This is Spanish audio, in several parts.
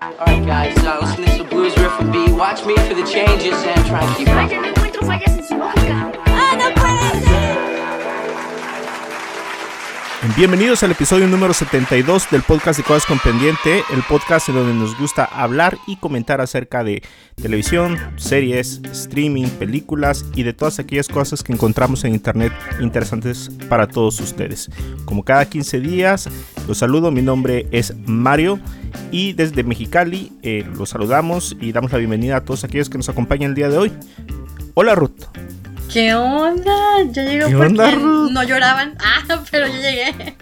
Alright guys, uh, listen to this blues riff and B. Watch me for the changes and try to keep up. Vaya, no encuentro fallas en su lógica. ¡Ah, no puede Bienvenidos al episodio número 72 del podcast de Cosas con Pendiente, el podcast en donde nos gusta hablar y comentar acerca de televisión, series, streaming, películas y de todas aquellas cosas que encontramos en internet interesantes para todos ustedes. Como cada 15 días, los saludo, mi nombre es Mario y desde Mexicali eh, los saludamos y damos la bienvenida a todos aquellos que nos acompañan el día de hoy. Hola Ruth. ¿Qué onda? Ya llegué ¿Qué porque onda, Ruth? no lloraban. Ah, pero ya llegué.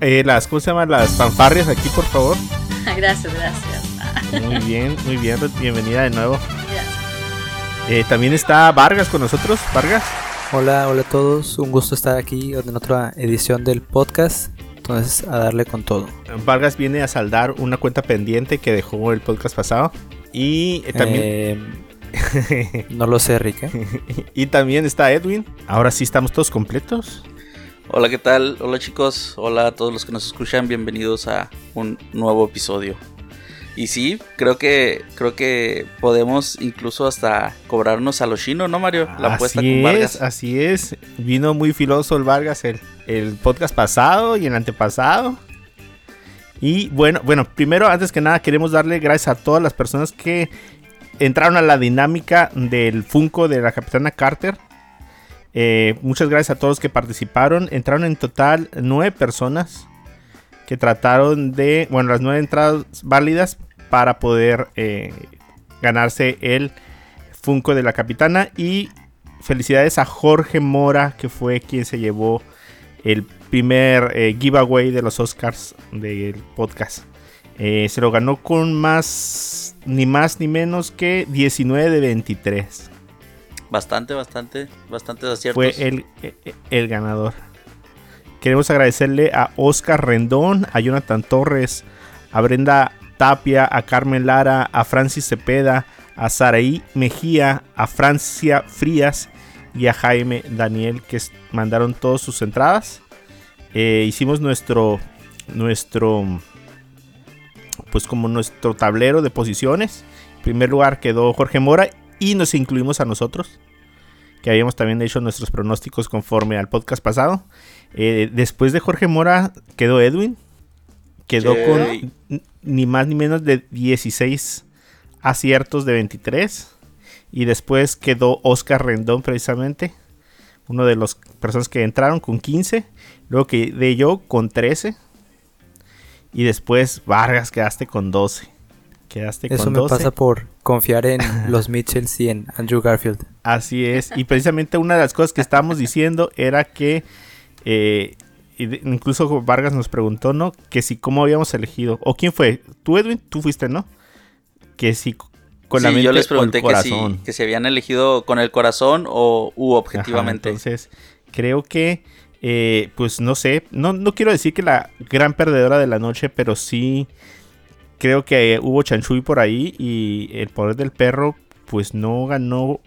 Eh, las, ¿Cómo se llaman? Las fanfarrias aquí, por favor. Gracias, gracias. Muy bien, muy bien. Bienvenida de nuevo. gracias. Eh, también está Vargas con nosotros. Vargas. Hola, hola a todos, un gusto estar aquí en otra edición del podcast, entonces a darle con todo. Vargas viene a saldar una cuenta pendiente que dejó el podcast pasado. Y eh, también, Eh, no lo sé, Rick. ¿eh? y también está Edwin. Ahora sí estamos todos completos. Hola, ¿qué tal? Hola chicos, hola a todos los que nos escuchan, bienvenidos a un nuevo episodio. Y sí, creo que creo que podemos incluso hasta cobrarnos a lo chino, ¿no, Mario? La apuesta así con Vargas. es, así es. Vino muy filoso el Vargas el, el podcast pasado y el antepasado. Y bueno, bueno, primero, antes que nada, queremos darle gracias a todas las personas que entraron a la dinámica del Funko de la Capitana Carter. Eh, muchas gracias a todos que participaron. Entraron en total nueve personas que trataron de, bueno, las nueve entradas válidas para poder eh, ganarse el Funko de la Capitana. Y felicidades a Jorge Mora, que fue quien se llevó el primer eh, giveaway de los Oscars del podcast. Se lo ganó con más, ni más ni menos que 19 de 23. Bastante, bastante, bastantes aciertos. Fue el, el- el ganador. Queremos agradecerle a Oscar Rendón, a Jonathan Torres, a Brenda Tapia, a Carmen Lara, a Francis Cepeda, a Saraí Mejía, a Francia Frías y a Jaime Daniel que mandaron todas sus entradas. Eh, hicimos nuestro, nuestro, pues como nuestro tablero de posiciones. En primer lugar quedó Jorge Mora y nos incluimos a nosotros que habíamos también hecho nuestros pronósticos conforme al podcast pasado. Eh, después de Jorge Mora quedó Edwin, quedó con ni más ni menos de 16 aciertos de 23. Y después quedó Oscar Rendón precisamente, uno de las personas que entraron con 15. Luego quedé yo con 13. Y después Vargas quedaste con 12. Quedaste Eso con me 12. pasa por confiar en los Mitchells y en Andrew Garfield. Así es. Y precisamente una de las cosas que estábamos diciendo era que eh, incluso Vargas nos preguntó, ¿no? Que si cómo habíamos elegido. ¿O quién fue? ¿Tú, Edwin? ¿Tú fuiste, no? Que si con la mente yo les o pregunté el que si, corazón. que si habían elegido con el corazón o u Ajá, objetivamente. entonces, creo que, eh, pues no sé, no, no quiero decir que la gran perdedora de la noche, pero sí creo que hubo chanchuy por ahí y el poder del perro, pues no ganó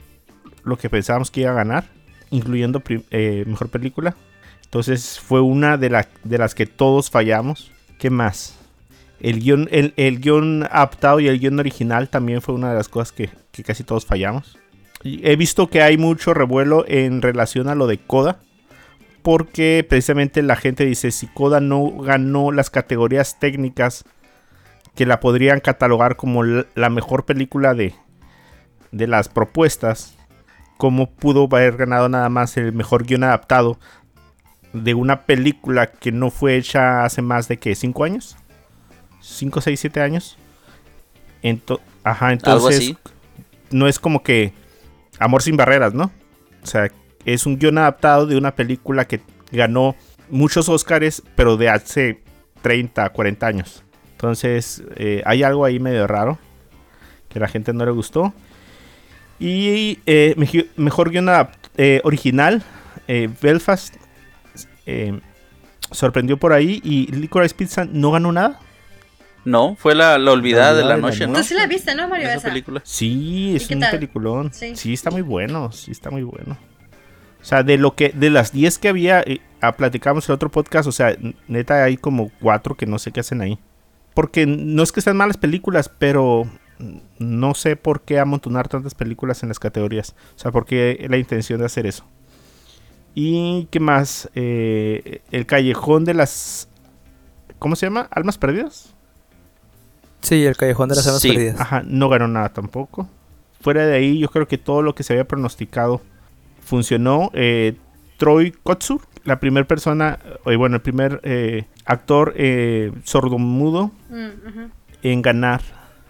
lo que pensábamos que iba a ganar, incluyendo eh, mejor película. Entonces fue una de, la- de las que todos fallamos. ¿Qué más? El guion, el, el adaptado y el guion original también fue una de las cosas que, que casi todos fallamos. He visto que hay mucho revuelo en relación a lo de Coda. Porque precisamente la gente dice, si Coda no ganó las categorías técnicas que la podrían catalogar como la mejor película de, de las propuestas, ¿cómo pudo haber ganado nada más el mejor guion adaptado de una película que no fue hecha hace más de que 5 años? 5, 6, 7 años. Ento- Ajá, entonces no es como que Amor sin barreras, ¿no? O sea, es un guion adaptado de una película que ganó muchos Oscars, pero de hace 30, 40 años. Entonces, eh, hay algo ahí medio raro que a la gente no le gustó. Y eh, mejor guion eh, original, eh, Belfast, eh, sorprendió por ahí y Licorice Pizza no ganó nada. No, fue la, la olvidada de la de la noche, ¿no? Tú sí la viste, ¿no, Mario? Esa Esa? película. Sí, es un tal? peliculón. Sí. Sí. está muy bueno, sí está muy bueno. O sea, de lo que de las 10 que había, eh, ah, platicamos en el otro podcast, o sea, neta hay como 4 que no sé qué hacen ahí. porque no es que sean malas películas, pero no sé por qué amontonar tantas películas en las categorías. O sea, por qué la intención de hacer eso. Y qué más, Eh, el callejón de las, ¿cómo se llama? Almas perdidas. Sí, el Callejón de las Almas Sí. Perdidas. Ajá, no ganó nada tampoco. Fuera de ahí, yo creo que todo lo que se había pronosticado funcionó. Eh, Troy Kotsur, la primera persona, eh, bueno, el primer eh, actor eh, sordomudo Mm, en ganar.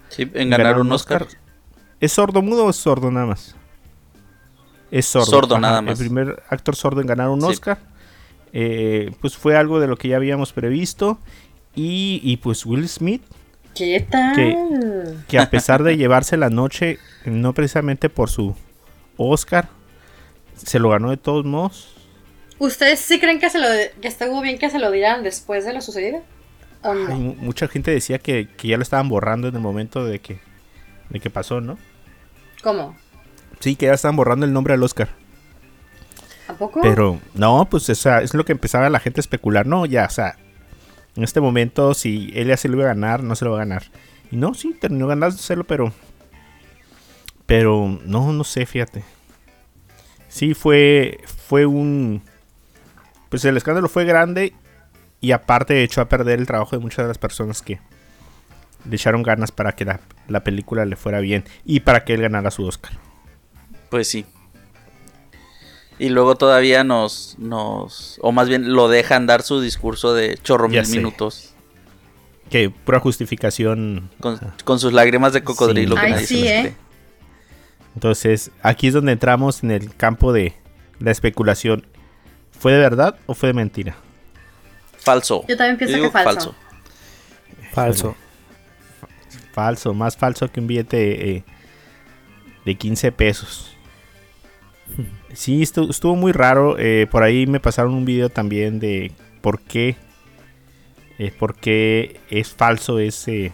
Sí, en ganar un Oscar. ¿Es sordomudo o es sordo nada más? Es sordo. Sordo nada más. El primer actor sordo en ganar un Sí. Oscar. Eh, pues fue algo de lo que ya habíamos previsto. Y, y pues Will Smith, ¿Qué tal? que a pesar de llevarse la noche, no precisamente por su Oscar, se lo ganó de todos modos. ¿Ustedes sí creen que, se lo, que estuvo bien que se lo dieran después de lo sucedido? ¿O no? Ay, mu- mucha gente decía que, que ya lo estaban borrando en el momento de que, de que pasó, ¿no? ¿Cómo? Sí, que ya estaban borrando el nombre al Oscar. ¿A poco? Pero no, pues o sea, es lo que empezaba la gente a especular. No, ya, o sea, en este momento, si él ya se lo iba a ganar, no se lo va a ganar. Y no, sí, terminó ganándoselo, pero. Pero no, no sé, fíjate. Sí, fue. Fue un. Pues el escándalo fue grande. Y aparte echó a perder el trabajo de muchas de las personas que le echaron ganas para que la, la película le fuera bien. Y para que él ganara su Oscar. Pues sí. Y luego todavía nos, nos, o más bien lo dejan dar su discurso de chorro Ya mil sé. minutos. Que pura justificación. Con, con sus lágrimas de cocodrilo Sí. que Ay, nadie se sí, ¿eh? Entonces, aquí es donde entramos en el campo de la especulación. ¿Fue de verdad o fue de mentira? Falso. Yo también pienso digo que falso. Falso. Falso, más falso que un billete eh, de 15 pesos. Sí, estu- estuvo, muy raro. eh, por ahí me pasaron un video también de por qué, eh, por qué es falso ese,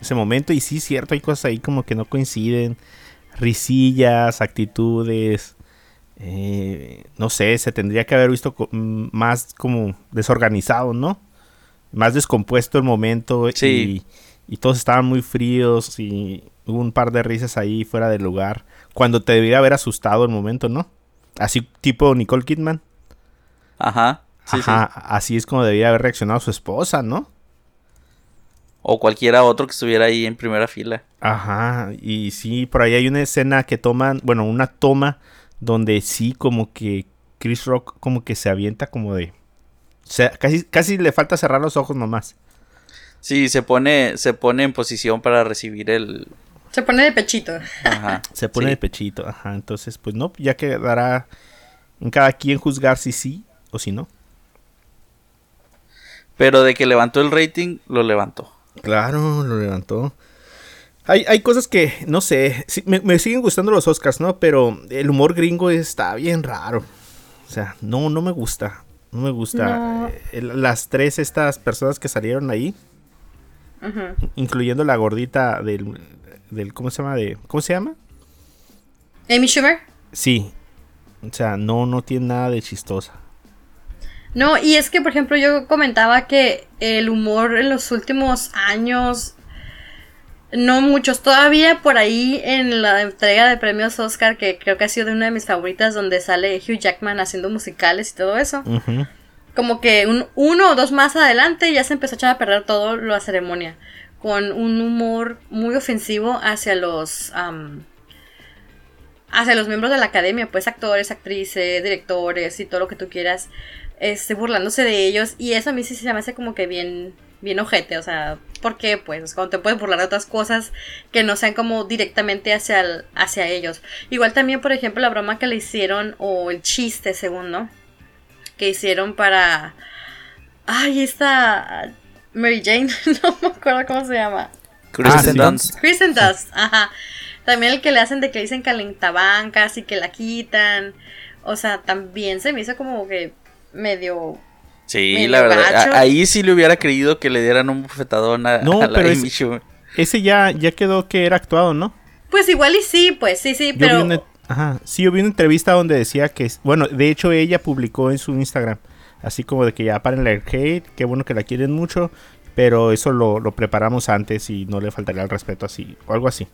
ese momento. Y sí, cierto, hay cosas ahí como que no coinciden. Risillas, actitudes. eh, no sé, se tendría que haber visto mm, más como desorganizado, ¿no? Más descompuesto el momento. Sí. Y, y todos estaban muy fríos y hubo un par de risas ahí fuera del lugar. Cuando te debería haber asustado el momento, ¿no? Así tipo Nicole Kidman. Ajá. Sí, Ajá, sí. así es como debía haber reaccionado su esposa, ¿no? O cualquiera otro que estuviera ahí en primera fila. Ajá, y sí, por ahí hay una escena que toman, bueno, una toma donde sí como que Chris Rock como que se avienta como de... O sea, casi, casi le falta cerrar los ojos nomás. Sí, se pone, se pone en posición para recibir el. Se pone de pechito. Ajá. Se pone sí. de pechito, ajá. Entonces, pues no, ya quedará en cada quien juzgar si sí o si no. Pero de que levantó el rating, lo levantó. Claro, lo levantó. Hay, hay cosas que, no sé, sí, me, me siguen gustando los Oscars, ¿no? Pero el humor gringo está bien raro. O sea, no, no me gusta. No me gusta. No. Eh, las tres estas personas que salieron ahí, incluyendo la gordita del, del ¿cómo se llama? De, ¿Cómo se llama? Amy Schumer. Sí. O sea, no, no tiene nada de chistosa. No, y es que, por ejemplo, yo comentaba que el humor en los últimos años, no muchos, todavía por ahí en la entrega de premios Oscar, que creo que ha sido de una de mis favoritas, donde sale Hugh Jackman haciendo musicales y todo eso, como que un, uno o dos más adelante ya se empezó a echar a perder todo la ceremonia, con un humor muy ofensivo hacia los... hacia los miembros de la academia, pues actores, actrices, directores y todo lo que tú quieras, este, burlándose de ellos. Y eso a mí sí se me hace como que bien, bien ojete. O sea, ¿por qué? Pues cuando te puedes burlar de otras cosas que no sean como directamente hacia, el- hacia ellos. Igual también, por ejemplo, la broma que le hicieron, o el chiste, según, ¿no? Que hicieron para... Ay, esta... Mary Jane, no me acuerdo cómo se llama. Kristen sí. Dunst. Kristen Dust, ajá. También el que le hacen de que le dicen calentabancas y que la quitan. O sea, también se me hizo como que medio. Sí, Medio la verdad. gacho. ahí sí le hubiera creído que le dieran un bufetadón a, No, a la pero es- Amy Schumer. Ese ya, ya quedó que era actuado, ¿no? Pues igual y sí, pues sí, sí, Yo pero. vi una, ajá, sí, yo vi una entrevista donde decía que, bueno, de hecho ella publicó en su Instagram, así como de que ya paren el hate, qué bueno que la quieren mucho, Pero eso lo, lo preparamos antes y no le faltaría el respeto así, o algo así.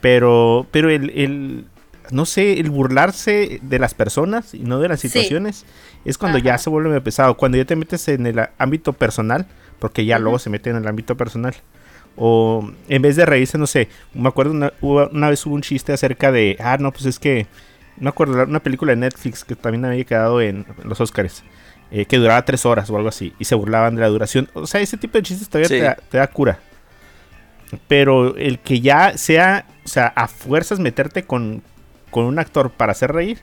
Pero, pero el, el- no sé, el burlarse de las personas y no de las Sí. situaciones es cuando ya se vuelve pesado. Cuando ya te metes en el ámbito personal, porque ya luego se mete en el ámbito personal. O en vez de reírse, no sé, me acuerdo una, hubo- una vez hubo un chiste acerca de, ah, no, pues es que, no me acuerdo, una película de Netflix que también había quedado en los Oscars, eh, que duraba tres horas o algo así, y se burlaban de la duración. O sea, ese tipo de chistes todavía Sí. te, da, te da cura. Pero el que ya sea, o sea, a fuerzas meterte con, con un actor para hacer reír,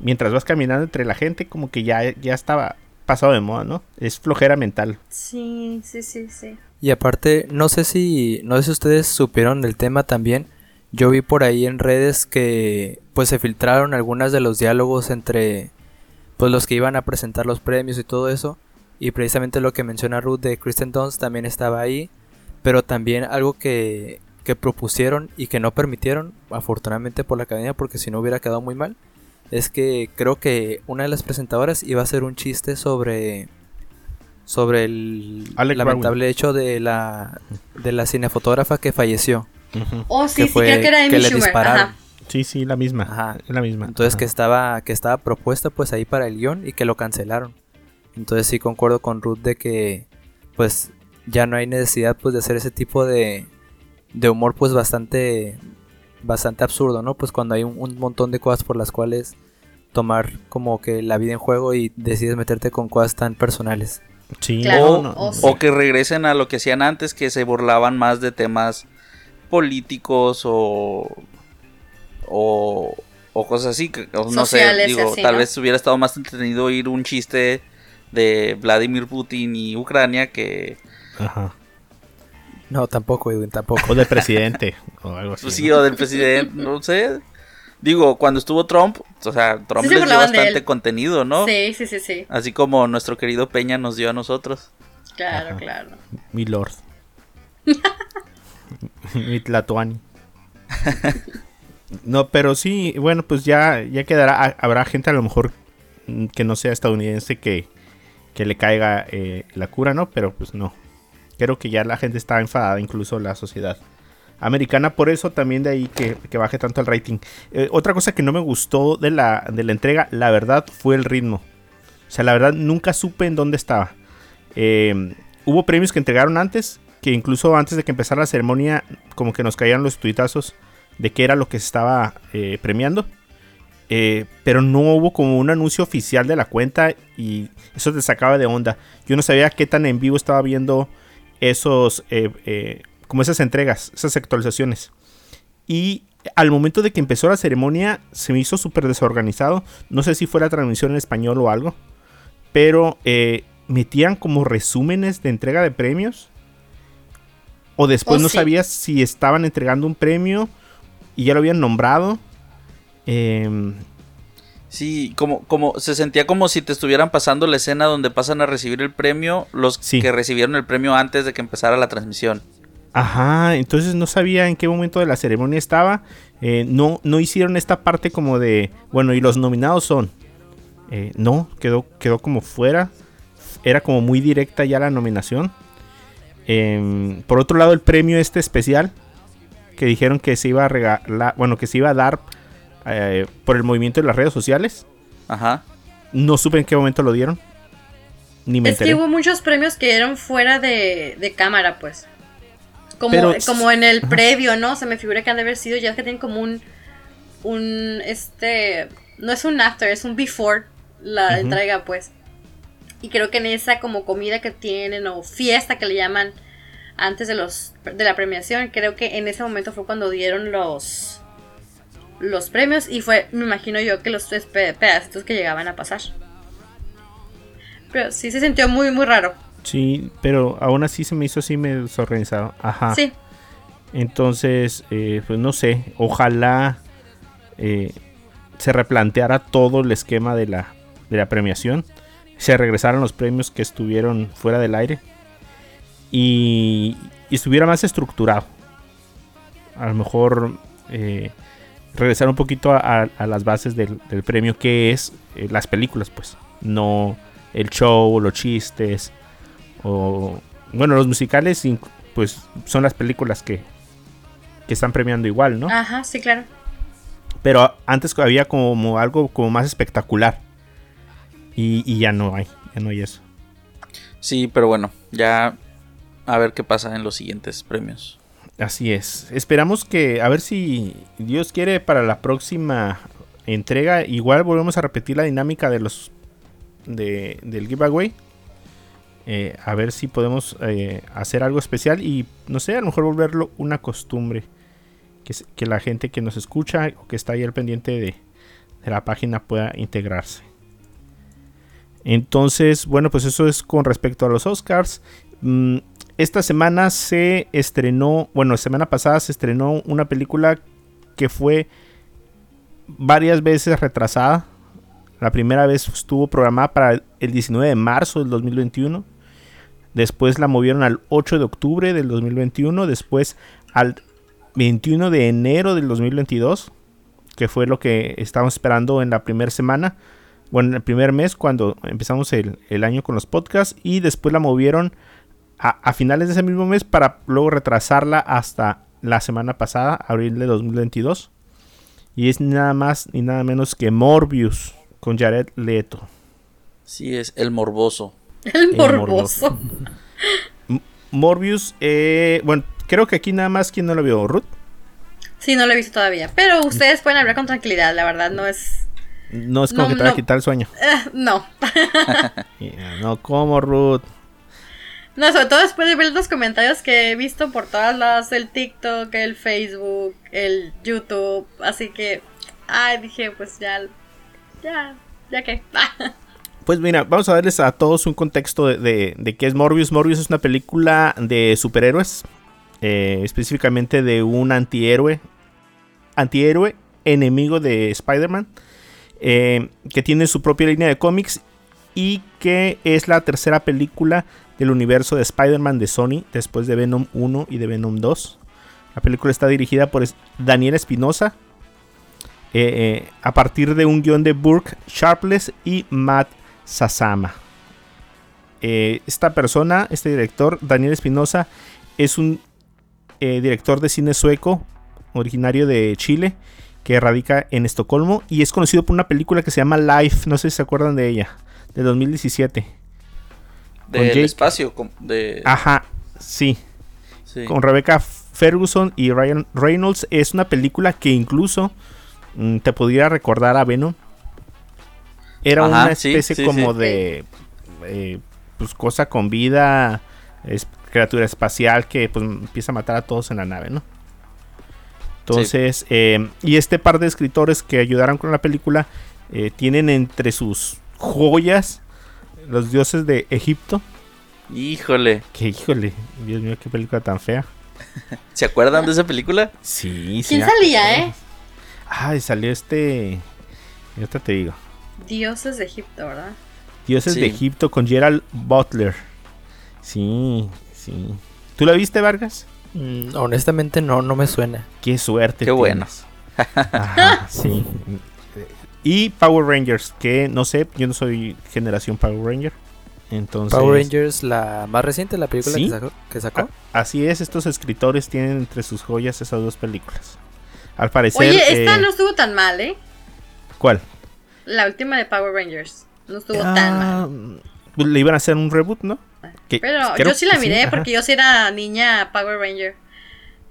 mientras vas caminando entre la gente, como que ya, ya estaba pasado de moda, ¿no? Es flojera mental. Sí, sí, sí, sí. Y aparte, no sé si, no sé si ustedes supieron del tema también. Yo vi por ahí en redes que pues se filtraron algunas de los diálogos entre pues los que iban a presentar los premios y todo eso. Y precisamente lo que menciona Ruth de Kristen Dunst también estaba ahí. Pero también algo que, que propusieron y que no permitieron, afortunadamente por la academia, porque si no hubiera quedado muy mal, es que creo que una de las presentadoras iba a hacer un chiste sobre sobre el Alec lamentable hecho de la de la cinefotógrafa que falleció. Oh, sí, Que sí, fue- creo que era Amy que le Schumer. dispararon. Ajá. Sí, sí, la misma. Ajá. La misma. Entonces Ajá. que estaba que estaba propuesta pues ahí para el guion y que lo cancelaron. Entonces sí concuerdo con Ruth de que pues ya no hay necesidad pues de hacer ese tipo de de humor pues bastante bastante absurdo, ¿no? Pues cuando hay un, un montón de cosas por las cuales tomar como que la vida en juego y decides meterte con cosas tan personales. Sí, Claro, no, no, o sí. O que regresen a lo que hacían antes, que se burlaban más de temas políticos o. o, o cosas así. que- o no sé, Sociales digo, así, tal ¿no? vez hubiera estado más entretenido oír un chiste de Vladimir Putin y Ucrania que. Ajá. No, tampoco, Edwin, tampoco. O del presidente. o algo así. Pues ¿no? sí, o del presidente, no sé. Digo, cuando estuvo Trump, o sea, Trump Sí les dio bastante contenido, ¿no? Sí, sí, sí, sí. Así como nuestro querido Peña nos dio a nosotros. Claro, Ajá. claro. Mi lord. Mi Tlatoani. No, pero sí, bueno, pues ya, ya quedará. ha- Habrá gente a lo mejor mm, que no sea estadounidense que, que le caiga eh, la cura, ¿no? Pero pues no. Creo que ya la gente está enfadada, incluso la sociedad americana. Por eso también de ahí que, que baje tanto el rating. Eh, otra cosa que no me gustó de la, de la entrega, la verdad, fue el ritmo. O sea, la verdad, nunca supe en dónde estaba. Eh, hubo premios que entregaron antes, que incluso antes de que empezara la ceremonia, como que nos caían los tuitazos de qué era lo que se estaba eh, premiando. Pero no hubo como un anuncio oficial de la cuenta y eso te sacaba de onda. Yo no sabía qué tan en vivo estaba viendo esos, eh, eh, como esas entregas, esas actualizaciones. Y al momento de que empezó la ceremonia se me hizo súper desorganizado. No sé si fue la transmisión en español o algo. Pero eh, metían como resúmenes de entrega de premios. O después Oh, no sí. sabías si estaban entregando un premio y ya lo habían nombrado. Em, Sí, como, como se sentía como si te estuvieran pasando la escena donde pasan a recibir el premio los Sí. que recibieron el premio antes de que empezara la transmisión. Ajá, entonces no sabía en qué momento de la ceremonia estaba. Eh, no, no hicieron esta parte como de, bueno, y los nominados son. Eh, no, quedó, quedó como fuera. Era como muy directa ya la nominación. Em, por otro lado, el premio este especial, que dijeron que se iba a regalar, bueno, que se iba a dar eh, por el movimiento de las redes sociales. Ajá. No supe en qué momento lo dieron. Ni me Es que hubo muchos premios que eran fuera de, de cámara, pues. Como, Pero- como en el Ajá. previo, ¿no? Se me figura que han de haber sido ya que tienen como un. Un. Este. No es un after, es un before la entrega, pues. Y creo que en esa como comida que tienen o fiesta que le llaman antes de los de la premiación, creo que en ese momento fue cuando dieron los los premios y fue, me imagino yo, que los tres pe- pedacitos que llegaban a pasar. Pero sí se sintió muy, muy raro. Sí, pero aún así se me hizo así medio desorganizado. Ajá. Sí, Entonces, eh, pues no sé, ojalá eh, se replanteara todo el esquema de la, de la premiación, se regresaran los premios que estuvieron fuera del aire y, y estuviera más estructurado. A lo mejor eh, regresar un poquito a, a- a las bases del, del premio que es eh, las películas, pues, no el show, los chistes o bueno, los musicales pues son las películas que, que están premiando igual, ¿no? Ajá, sí, claro. Pero antes había como algo como más espectacular. Y, y ya no hay, ya no hay eso. Sí, pero bueno, ya a ver qué pasa en los siguientes premios. Así es. Esperamos que, a ver si Dios quiere para la próxima entrega, igual volvemos a repetir la dinámica de los de, del giveaway. Eh, a ver si podemos eh, hacer algo especial y no sé, a lo mejor volverlo una costumbre. Que la gente que nos escucha o que está ahí al pendiente de, de la página pueda integrarse. Entonces, bueno, pues eso es con respecto a los Oscars. Mm, esta semana se estrenó, bueno, semana pasada se estrenó una película que fue varias veces retrasada. La primera vez estuvo programada para el 19 de marzo del 2021. Después la movieron al 8 de octubre del 2021. Después al 21 de enero del 2022. Que fue lo que estábamos esperando en la primera semana. Bueno, en el primer mes cuando empezamos el, el año con los podcasts. Y después la movieron a, a finales de ese mismo mes para luego retrasarla hasta la semana pasada, abril de 2022. Y es nada más ni nada menos que Morbius con Jared Leto. Sí, es el morboso. El morboso. morboso. Morbius, eh, bueno, creo que aquí nada más quien no lo vio, Ruth. Sí, no lo he visto todavía. Pero ustedes pueden hablar con tranquilidad, la verdad, no es. No es como No, que te va a no. quitar el sueño. eh, no. Yeah, no, como Ruth. No, sobre todo después de ver los comentarios que he visto por todas las, el TikTok, el Facebook, el YouTube, así que, ay, dije, pues ya, ya, ya que. Pues mira, vamos a darles a todos un contexto de, de, qué es Morbius. Morbius es una película de superhéroes, eh, específicamente de un antihéroe, antihéroe enemigo de Spider-Man, eh, que tiene su propia línea de cómics y que es la tercera película del universo de Spider-Man de Sony, después de Venom 1 y de Venom 2. La película está dirigida por Daniel Espinosa, eh, eh, a partir de un guion de Burke Sharpless y Matt Sasama. Eh, esta persona, este director, Daniel Espinosa, es un director de cine sueco, originario de Chile, que radica en Estocolmo y es conocido por una película que se llama Life, no sé si se acuerdan de ella, de 2017. Del Jake- espacio. De, Ajá, sí, sí. con Rebecca Ferguson y Ryan Reynolds. Es una película que incluso mm, te podría recordar a Venom. Era Ajá, una especie sí, como de eh, pues cosa con vida, es criatura espacial que pues empieza a matar a todos en la nave, ¿no? Entonces, eh, y este par de escritores que ayudaron con la película eh, tienen entre sus joyas los dioses de Egipto. Híjole. Que híjole, Dios mío, qué película tan fea. ¿Se acuerdan de esa película? Sí, sí. ¿Quién me salía, eh? Ay, salió este. Ahorita te digo. Dioses de Egipto, ¿verdad? Dioses Sí. de Egipto con Gerald Butler. Sí, sí. ¿Tú la viste, Vargas? Mm, honestamente no, no me suena. Qué suerte. Qué bueno. tienes. Ajá, sí. Y Power Rangers, que no sé, yo no soy generación Power Ranger. Entonces, Power Rangers, la más reciente, la película ¿Sí? que sacó. que sacó. a- así es, estos escritores tienen entre sus joyas esas dos películas. Al parecer. Oye, esta eh, no estuvo tan mal, ¿eh? ¿Cuál? La última de Power Rangers. No estuvo Ah, tan mal. pues le iban a hacer un reboot, ¿no? Que- Pero creo yo sí la miré porque yo sí era niña Power Ranger.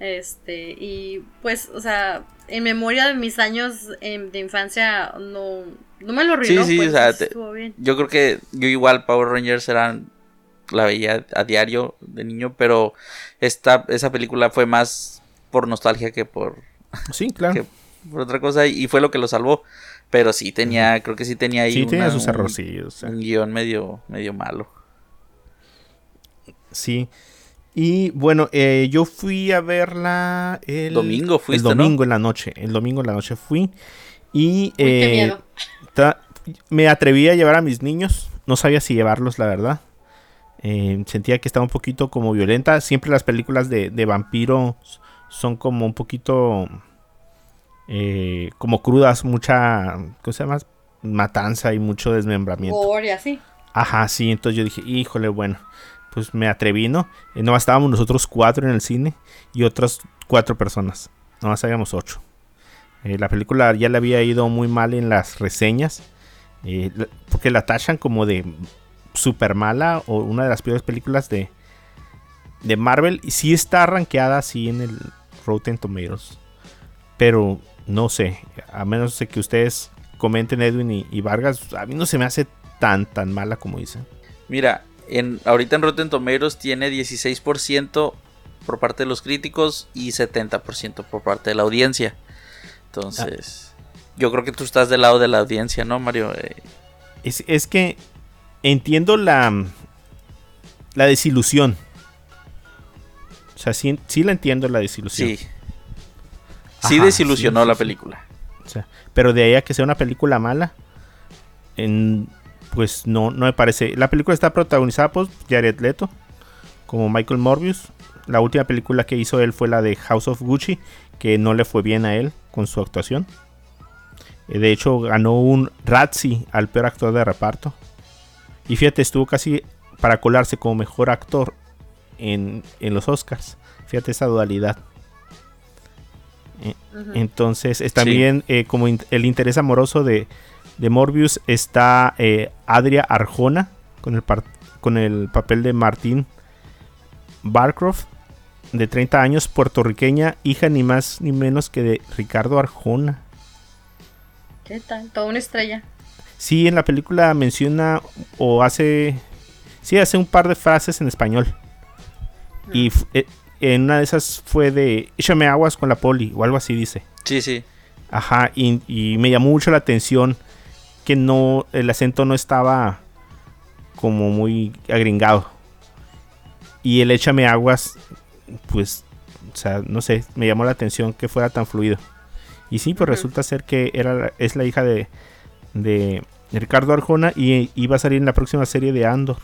Este, y pues, o sea, en memoria de mis años em, de infancia, no, no me lo arruinó. sí, pues, o sea, te- estuvo bien. Yo creo que yo igual Power Rangers eran la veía a diario de niño, pero esta esa película fue más por nostalgia que por, Sí, claro. que por otra cosa y fue lo que lo salvó. Pero sí tenía, creo que sí tenía ahí sí, tenía sus un- errorcillos. o sea, un guion medio medio malo. Sí. Y bueno, eh, yo fui a verla el Domingo fuiste, El ¿no? domingo en la noche. El domingo en la noche fui. Y Uy, qué eh, miedo. me atreví a llevar a mis niños. No sabía si llevarlos, la verdad. Eh, sentía que estaba un poquito como violenta. Siempre las películas de, de vampiros son como un poquito eh, como crudas, mucha, ¿cómo se llama? Matanza y mucho desmembramiento. Gore y así. Ajá, sí, entonces yo dije, híjole, bueno. Pues me atreví, ¿no? Eh, nomás estábamos nosotros cuatro en el cine y otras cuatro personas. Nomás habíamos ocho. Eh, la película ya le había ido muy mal en las reseñas. eh, porque la tachan como de super mala o una de las peores películas de, de Marvel. Y sí está rankeada así en el Rotten Tomatoes. Pero no sé, a menos de que ustedes comenten Edwin y, y Vargas, a mí no se me hace tan tan mala como dicen. Mira, en, ahorita en Rotten Tomatoes tiene 16% por parte de los críticos y 70% por parte de la audiencia. Entonces, yo creo que tú estás del lado de la audiencia, ¿no, Mario? Eh, Es, es que entiendo la, la desilusión. O sea, sí, sí la entiendo la desilusión. sí. Sí Ajá, desilusionó sí, la película. O sea, pero de ahí a que sea una película mala, en- pues no, no me parece. La película está protagonizada por Jared Leto, como Michael Morbius. La última película que hizo él fue la de House of Gucci, que no le fue bien a él con su actuación. Eh, De hecho, ganó un Razzie al peor actor de reparto. Y fíjate, estuvo casi para colarse como mejor actor en, en los Oscars. Fíjate esa dualidad. Ujú. Entonces, es también eh, como in- el interés amoroso de, de Morbius está eh, Adria Arjona con el, par- con el papel de Martín Barcroft, de 30 años, puertorriqueña, hija ni más ni menos que de Ricardo Arjona. ¿Qué tal? Toda una estrella. Sí, en la película menciona o hace. Sí, hace un par de frases en español. Y f- eh, en una de esas fue de. Échame aguas con la poli, o algo así dice. Sí, sí. Ajá, y, y me llamó mucho la atención que no. El acento no estaba como muy agringado. Y el échame aguas, pues. O sea, no sé, me llamó la atención que fuera tan fluido. Y sí, pues resulta ser que era, es la hija de, de Ricardo Arjona y iba a salir en la próxima serie de Andor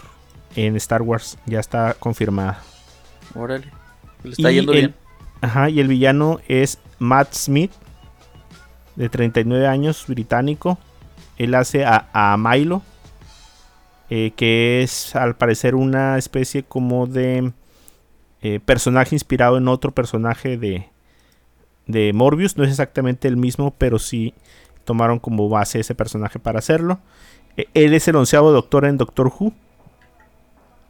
en Star Wars. Ya está confirmada. Órale. Le está Y yendo el- bien. Ajá, y el villano es Matt Smith, de 39 años, británico. Él hace a, Milo, eh, que es al parecer una especie como de eh, personaje inspirado en otro personaje de, de Morbius. No es exactamente el mismo, pero sí tomaron como base ese personaje para hacerlo. Eh, él es el onceavo doctor en Doctor Who.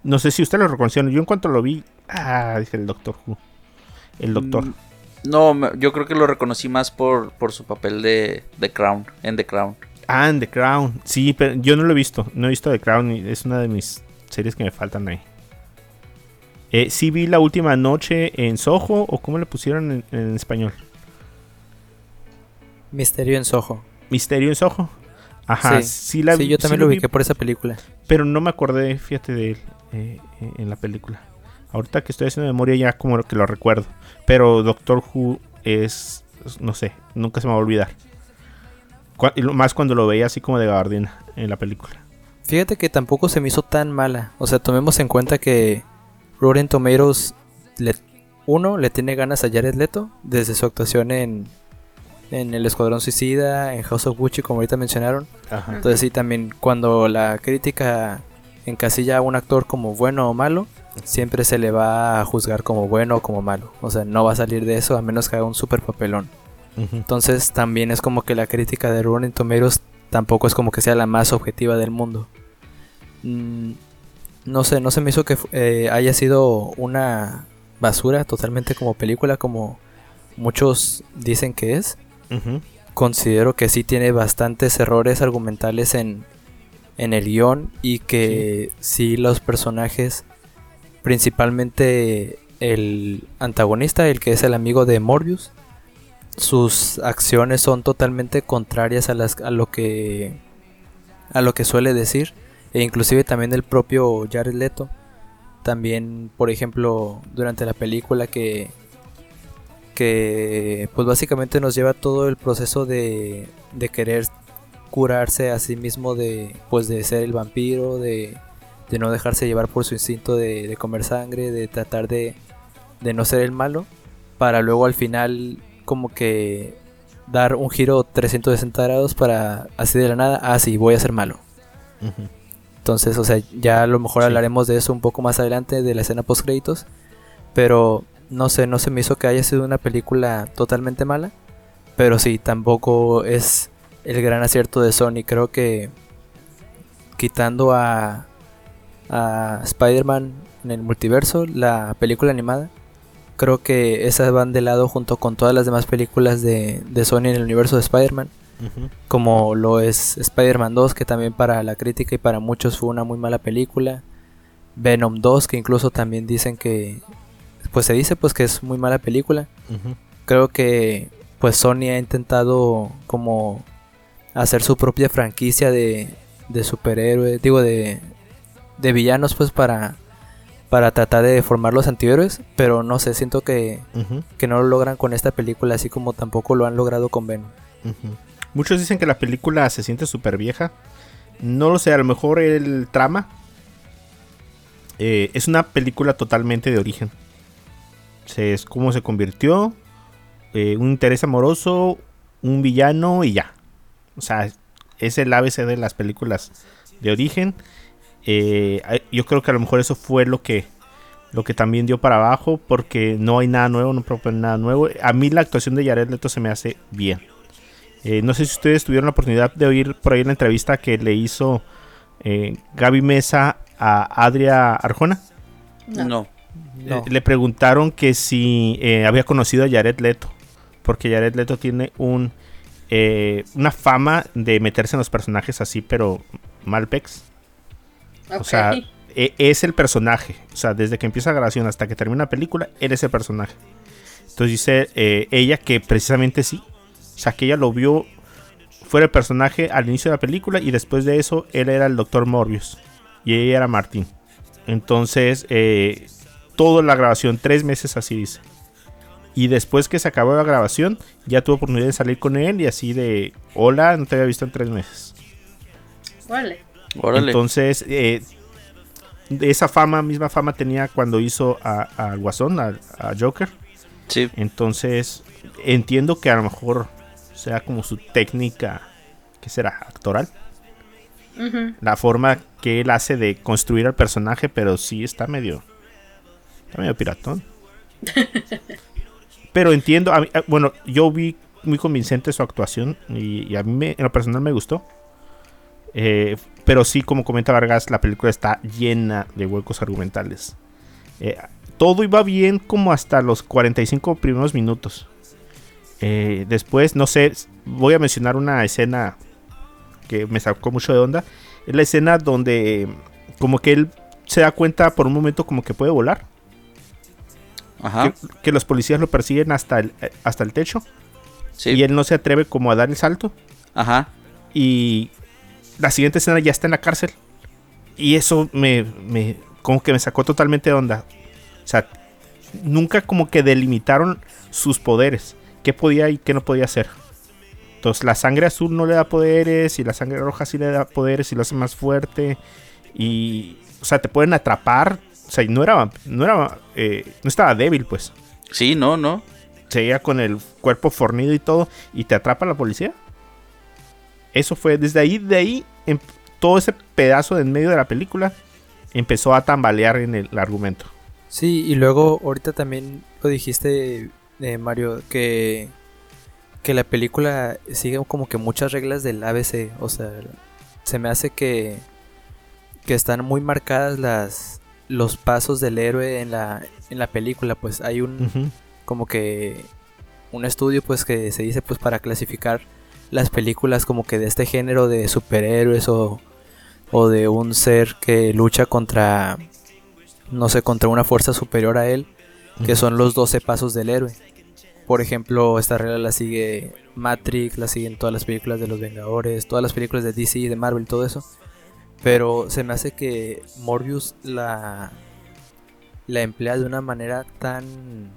No sé si usted lo reconoció. Yo en cuanto lo vi, ah, dije el Doctor Who. El doctor. Mm, No, yo creo que lo reconocí más por, por su papel de, de Crown, en The Crown. Ah, en The Crown. Sí, pero yo no lo he visto. No he visto The Crown. Es una de mis series que me faltan ahí. Eh, sí vi la última noche en Soho. ¿O cómo le pusieron en, en español? Misterio en Soho. Misterio en Soho. Ajá, sí, Sí, la sí, vi- yo también sí lo vi, ubiqué por esa película. Pero no me acordé, fíjate, de él eh, eh, en la película. Ahorita que estoy haciendo memoria ya como que lo recuerdo. Pero Doctor Who es, no sé, nunca se me va a olvidar. Cu- más cuando lo veía así como de gabardina en la película. Fíjate que tampoco se me hizo tan mala. O sea, tomemos en cuenta que Rotten Tomatoes, le, uno, le tiene ganas a Jared Leto desde su actuación en, en El Escuadrón Suicida, en House of Gucci, como ahorita mencionaron. Ajá. Entonces sí, también cuando la crítica encasilla a un actor como bueno o malo, siempre se le va a juzgar como bueno o como malo. O sea, no va a salir de eso a menos que haga un super papelón. Entonces también es como que la crítica de Rotten Tomatoes tampoco es como que sea la más objetiva del mundo. Mm, no sé, no se me hizo que eh, haya sido una basura totalmente como película como muchos dicen que es. Considero que sí tiene bastantes errores argumentales en, en el guion y que sí los personajes, principalmente el antagonista, el que es el amigo de Morbius, sus acciones son totalmente contrarias a, las, a lo que a lo que suele decir e inclusive también el propio Jared Leto. También por ejemplo durante la película que que pues básicamente nos lleva todo el proceso de, de querer curarse a sí mismo de pues de ser el vampiro de, de no dejarse llevar por su instinto de, de comer sangre de tratar de, de no ser el malo para luego al final como que dar un giro 360 grados para así de la nada, ah sí, voy a ser malo. Entonces, o sea, ya a lo mejor Sí. hablaremos de eso un poco más adelante, de la escena post créditos. Pero no sé, no se me hizo que haya sido una película totalmente mala. Pero sí, tampoco es el gran acierto de Sony. Creo que quitando a, a Spider-Man en el multiverso, la película animada, creo que esas van de lado junto con todas las demás películas de, de Sony en el universo de Spider-Man como lo es Spider-Man 2, que también para la crítica y para muchos fue una muy mala película. Venom 2, que incluso también dicen que, pues se dice pues que es muy mala película. Creo que pues Sony ha intentado como hacer su propia franquicia de, de superhéroes, digo de, de villanos pues para, para tratar de formar los antihéroes, pero no sé, siento que, que no lo logran con esta película, así como tampoco lo han logrado con Venom. Muchos dicen que la película se siente súper vieja. No lo sé, a lo mejor el trama eh, es una película totalmente de origen. Es cómo se convirtió, eh, un interés amoroso, un villano y ya. O sea, es el ABC de las películas de origen. Eh, yo creo que a lo mejor eso fue lo que lo que también dio para abajo porque no hay nada nuevo, no proponen nada nuevo. A mí la actuación de Jared Leto se me hace bien. Eh, no sé si ustedes tuvieron la oportunidad de oír por ahí la entrevista que le hizo eh, Gaby Mesa a Adria Arjona. No. No. No. Eh, le preguntaron que si eh, había conocido a Jared Leto. Porque Jared Leto tiene un eh, una fama de meterse en los personajes así, pero malpex. O sea, e- es el personaje. O sea, desde que empieza la grabación hasta que termina la película, él es el personaje. Entonces dice eh, ella que precisamente sí. O sea, que ella lo vio fuera el personaje al inicio de la película y después de eso él era el Doctor Morbius y ella era Martín. Entonces, eh, toda la grabación, tres meses así dice. Y después que se acabó la grabación, ya tuvo oportunidad de salir con él y así de, hola, no te había visto en tres meses. Órale. Órale. Entonces, eh, de esa fama, misma fama tenía cuando hizo a, Guasón, a, a Joker. sí. Entonces, entiendo que a lo mejor sea como su técnica, ¿qué será? Actoral. La forma que él hace de construir al personaje, pero sí está medio, está medio piratón. pero entiendo, a mí- a- bueno, yo vi muy convincente su actuación y, y a mí me- en lo personal me gustó. Eh, pero sí, como comenta Vargas, la película está llena de huecos argumentales. Eh, todo iba bien como hasta los 45 primeros minutos. Eh, después, no sé, voy a mencionar una escena que me sacó mucho de onda. Es la escena donde eh, como que él se da cuenta por un momento como que puede volar. Ajá. Que, que los policías lo persiguen hasta el, eh, hasta el techo. Sí. Y él no se atreve como a dar el salto. Ajá. Y la siguiente escena ya está en la cárcel. Y eso me, me como que me sacó totalmente de onda. O sea, nunca como que delimitaron sus poderes. ¿Qué podía y qué no podía hacer? Entonces la sangre azul no le da poderes y la sangre roja sí le da poderes y lo hace más fuerte. Y, o sea, te pueden atrapar. O sea, y no era, no era, eh, no estaba débil, pues. Sí, no, no. Seguía con el cuerpo fornido y todo y te atrapa la policía. Eso fue desde ahí, de ahí, en todo ese pedazo de en medio de la película empezó a tambalear en el argumento. Sí, y luego ahorita también lo dijiste, eh, Mario, que, que la película sigue como que muchas reglas del ABC. O sea, se me hace que, que están muy marcadas las los pasos del héroe en la, en la película. Pues hay un como que un estudio pues que se dice pues para clasificar las películas como que de este género de superhéroes o, o de un ser que lucha contra no sé contra una fuerza superior a él que son los 12 pasos del héroe. Por ejemplo esta regla la sigue Matrix la siguen todas las películas de los Vengadores todas las películas de DC de Marvel todo eso. Pero se me hace que Morbius la la emplea de una manera tan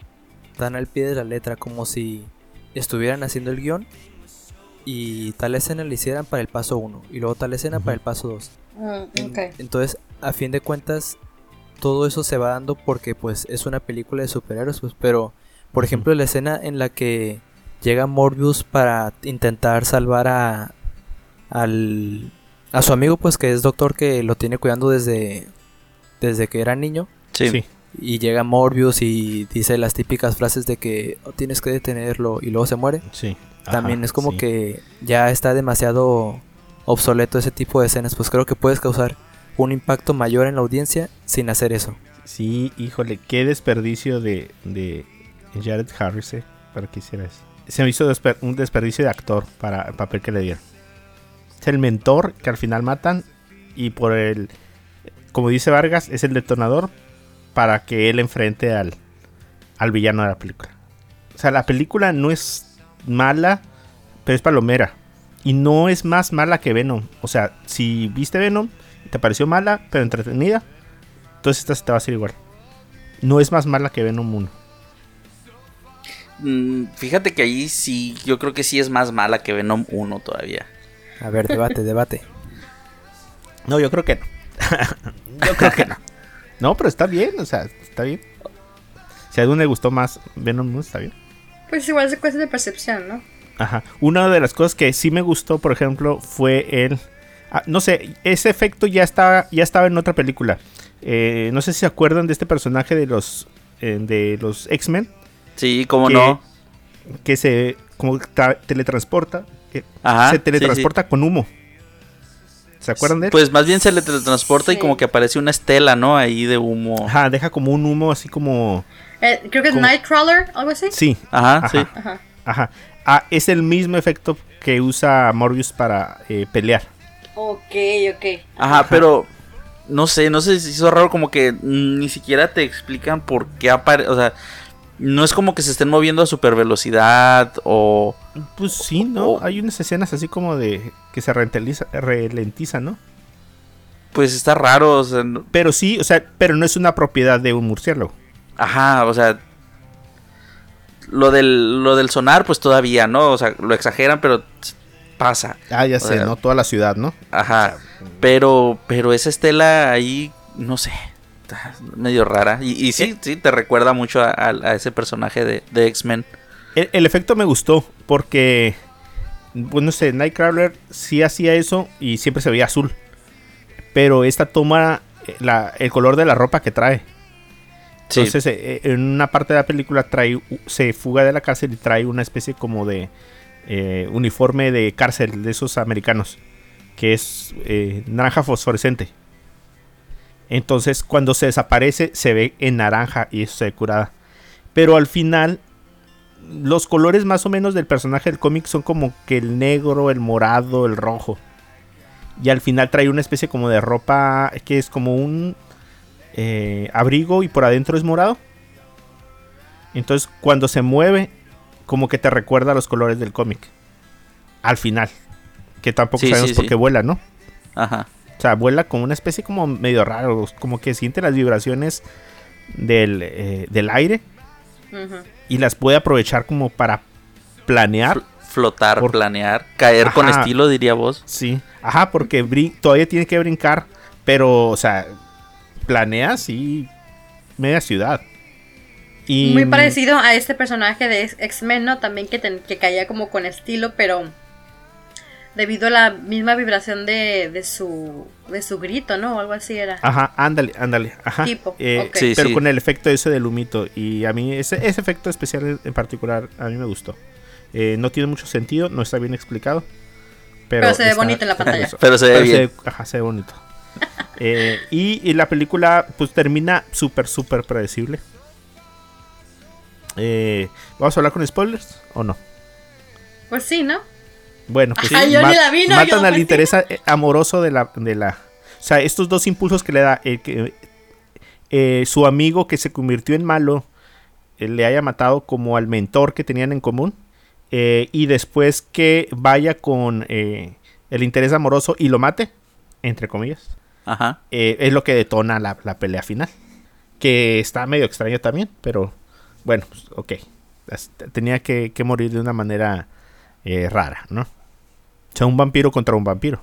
tan al pie de la letra como si estuvieran haciendo el guion y tal escena la hicieran para el paso 1 y luego tal escena para el paso 2. Mm. Entonces, a fin de cuentas, todo eso se va dando porque pues es una película de superhéroes, pues, pero por ejemplo la escena en la que llega Morbius para intentar salvar a al, a su amigo, pues que es doctor que lo tiene cuidando desde, desde que era niño. Sí. Sí. Y llega Morbius y dice las típicas frases de que "Oh, tienes que detenerlo y luego se muere. Sí. También Ajá, es como sí. que ya está demasiado obsoleto ese tipo de escenas. Pues creo que puedes causar un impacto mayor en la audiencia sin hacer eso. Sí, híjole, qué desperdicio de, de Jared Harris eh, para que hiciera eso. Se me hizo desper- un desperdicio de actor para el papel que le dieron. Es el mentor que al final matan y por el, como dice Vargas, es el detonador para que él enfrente al, al villano de la película. O sea, la película no es mala, pero es palomera. Y no es más mala que Venom. O sea, si viste Venom, te pareció mala, pero entretenida, entonces esta se te va a hacer igual. No es más mala que Venom 1. Mm, fíjate que ahí sí, yo creo que sí es más mala que Venom 1 todavía. A ver, debate, debate. No, yo creo que no. yo creo que no. No, pero está bien, o sea, está bien. Si a alguno le gustó más Venom 1, está bien. Pues igual es cuestión de percepción, ¿no? Ajá. Una de las cosas que sí me gustó, por ejemplo, fue el. ah, no sé, ese efecto ya estaba, ya estaba en otra película. Eh, no sé si se acuerdan de este personaje de los, eh, de los X-Men. Sí, cómo que, no. Que se como tra- teletransporta. Ajá, se sí, teletransporta con humo. ¿Se acuerdan de él? Pues más bien se le teletransporta y Sí. como que aparece una estela, ¿no? Ahí de humo. Ajá, deja como un humo así como. Eh, creo que es ¿Cómo? Nightcrawler, algo así. Sí, Ajá, Ajá. sí. Ajá. ajá. Ah, es el mismo efecto que usa Morbius para eh, pelear. Ok, ok. Ajá, pero no sé, no sé si hizo raro como que ni siquiera te explican por qué aparece, o sea, no es como que se estén moviendo a super velocidad o Pues sí, ¿no? Hay unas escenas así como de que se ralentiza, ralentiza, ¿no? pues está raro, o sea, no- Pero sí, o sea, pero no es una propiedad de un murciélago. Ajá, o sea, lo del lo del sonar pues todavía, ¿no? O sea, lo exageran, pero pasa. Ah, ya O sé, sea, ¿no? Toda la ciudad, ¿no? Ajá. Pero pero esa estela ahí no sé, está medio rara y, y sí, sí te recuerda mucho a, a- a ese personaje de, de X-Men. El, el efecto me gustó porque, pues no sé, Nightcrawler sí hacía eso y siempre se veía azul. Pero esta toma eh, la- el color de la ropa que trae. Entonces, eh, eh, en una parte de la película trae, se fuga de la cárcel y trae una especie como de eh, uniforme de cárcel de esos americanos, que es naranja fosforescente. Entonces, cuando se desaparece, se ve en naranja y eso se ve curada. Pero al final, los colores más o menos del personaje del cómic son como que el negro, el morado, el rojo. Y al final trae una especie como de ropa que es como un eh, abrigo y por adentro es morado. Entonces cuando se mueve, como que te recuerda los colores del cómic. Al final. Que tampoco Sí, sabemos sí, por sí. qué vuela, ¿no? Ajá. O sea, vuela como una especie como medio raro. Como que siente las vibraciones del, eh, del aire. Ujú. Y las puede aprovechar como para planear. Fl- flotar, Por- planear, caer con estilo, diría vos. Sí. Ajá, porque todavía tiene que brincar. Pero, o sea, planea así media ciudad. Y Muy parecido a este personaje de X- X-Men, ¿no? También que, ten- que caía como con estilo, pero debido a la misma vibración de, de su de su grito, ¿no? O algo así era. Ajá, ándale, ándale. Ajá. Tipo, Eh. Sí, pero sí. con el efecto ese del humito. Y a mí, ese, ese efecto especial en- particular, a mí me gustó. Eh, no tiene mucho sentido, no está bien explicado. Pero, Pero se ve bonito en la pantalla. Pero se ve Pero bien. ajá, se ve bonito. Eh, y, y la película, pues termina súper, súper predecible. Eh, ¿Vamos a hablar con spoilers o no? Pues sí, ¿no? Bueno, pues Ajá, yo ni la vi, no, matan yo, al sí. interés amoroso de la, de la... O sea, estos dos impulsos que le da el que eh, su amigo que se convirtió en malo le haya matado como al mentor que tenían en común. eh, y después que vaya con eh, el interés amoroso y lo mate, entre comillas, Ajá. eh, es lo que detona la, la pelea final. Que está medio extraño también, pero bueno, pues, ok. Tenía que, que morir de una manera eh, rara, ¿no? O sea, un vampiro contra un vampiro.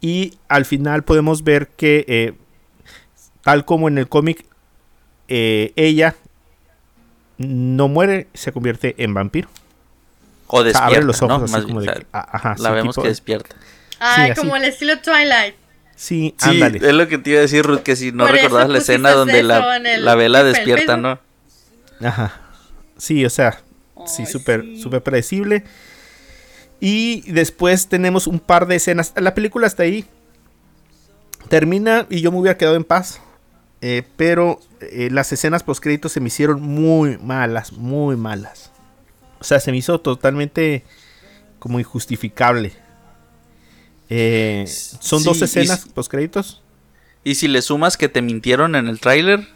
Y al final podemos ver que, eh, tal como en el cómic, eh, ella no muere, se convierte en vampiro. O O sea, despierta, abre los ojos ¿no? así Más como bien, de o sea, que- ah, ajá, la sí, vemos tipo- que despierta. Ay, así. como el estilo Twilight. Sí, Sí, ándale. es lo que te iba a decir, Ruth, que si no Por recordabas la escena donde la, el- la vela despierta. ¿no? Ajá. Sí, o sea, sí, súper sí. súper predecible. Y después tenemos un par de escenas. La película hasta ahí termina y yo me hubiera quedado en paz. Eh, pero eh, las escenas post créditos se me hicieron muy malas, muy malas. O sea, se me hizo totalmente como injustificable. Eh, son Sí, dos escenas post créditos. Y si le sumas que te mintieron en el tráiler,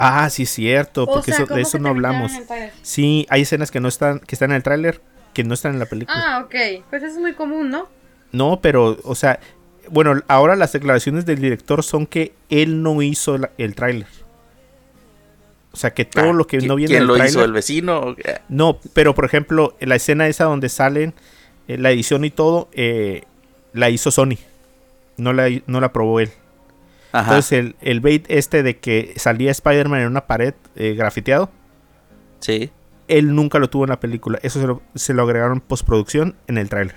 Ah, sí, es cierto, O porque sea, eso- ¿cómo de eso no hablamos. Sí, hay escenas que no están, que están en el tráiler, que no están en la película. Ah, ok. Pues eso es muy común, ¿no? No, pero, o sea, bueno, ahora las declaraciones del director son que él no hizo la- el tráiler. O sea, que todo ah, lo que ¿qui- no viene ¿quién en el lo hizo? ¿El vecino? No, pero por ejemplo, la escena esa donde salen, eh, la edición y todo, eh, la hizo Sony. No la, no la probó él. Ajá. Entonces, el, el bait este de que salía Spider-Man en una pared eh, grafiteado, sí. él nunca lo tuvo en la película. Eso se lo, se lo agregaron postproducción en el tráiler.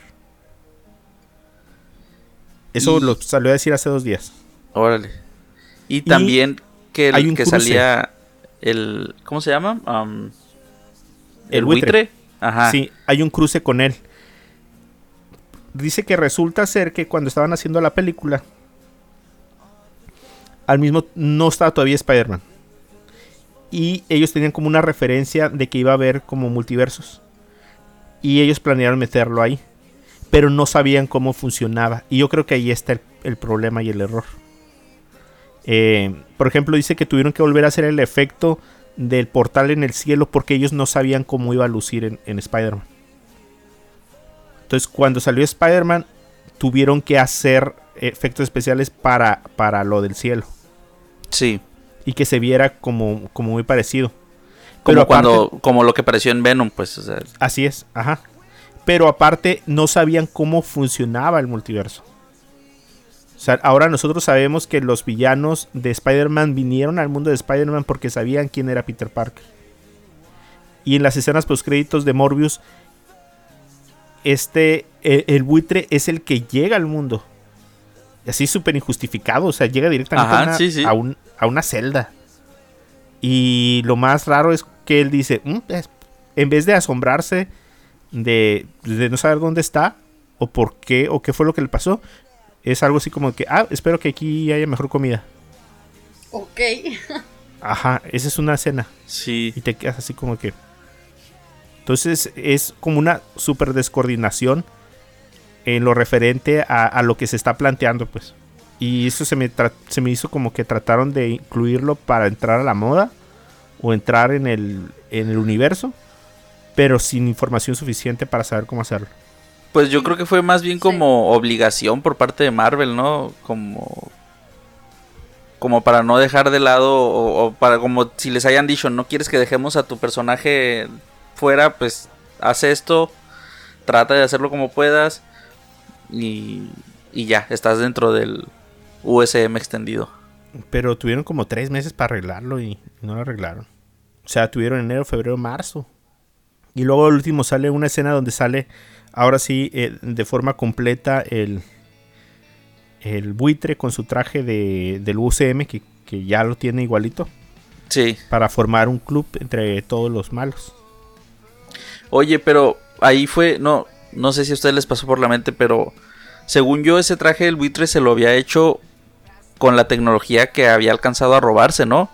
Eso Y- lo salió a decir hace dos días. Órale. Y también que, el- hay un que cruce. salía el... ¿Cómo se llama? Am, El el buitre. buitre. Ajá. Sí, hay un cruce con él. Dice que resulta ser que cuando estaban haciendo la película, al mismo no estaba todavía Spider-Man. Y ellos tenían como una referencia de que iba a haber como multiversos. Y ellos planearon meterlo ahí. Pero no sabían cómo funcionaba. Y yo creo que ahí está el, problema y el error. Eh, por ejemplo, dice que tuvieron que volver a hacer el efecto del portal en el cielo porque ellos no sabían cómo iba a lucir en, en Spider-Man. Entonces, cuando salió Spider-Man, tuvieron que hacer efectos especiales para, para lo del cielo. Sí. Y que se viera como, como muy parecido. Como Pero aparte- cuando... Como lo que pareció en Venom, pues. O sea, Así es, ajá. Pero aparte, no sabían cómo funcionaba el multiverso. O sea, ahora nosotros sabemos que los villanos de Spider-Man vinieron al mundo de Spider-Man porque sabían quién era Peter Parker. Y en las escenas postcréditos de Morbius, este, el, el buitre es el que llega al mundo. Y así súper injustificado, o sea, llega directamente Ajá, a, una, sí, sí. a un- a una celda. Y lo más raro es que él dice, "Mm, es- en vez de asombrarse de, de no saber dónde está, o por qué, o qué fue lo que le pasó, es algo así como que, ah, espero que aquí haya mejor comida. Ok. Ajá, esa es una escena. sí. Y te quedas así como que... Entonces es como una super descoordinación en lo referente a, a lo que se está planteando, pues. Y eso se me, tra- se me hizo como que trataron de incluirlo para entrar a la moda o entrar en el, en el universo, pero sin información suficiente para saber cómo hacerlo. Pues yo creo que fue más bien como obligación por parte de Marvel, ¿no? Como como para no dejar de lado o, o para como si les hayan dicho, no quieres que dejemos a tu personaje fuera, pues haz esto, trata de hacerlo como puedas y, y ya, estás dentro del USM extendido. Pero tuvieron como tres meses para arreglarlo y no lo arreglaron. O sea, tuvieron enero, febrero, marzo. Y luego al último sale una escena donde sale, ahora sí, eh, de forma completa el, el buitre con su traje de, del UCM, que, que ya lo tiene igualito, Sí. para formar un club entre todos los malos. Oye, pero ahí fue, no, no sé si a ustedes les pasó por la mente, pero según yo ese traje del buitre se lo había hecho con la tecnología que había alcanzado a robarse, ¿no?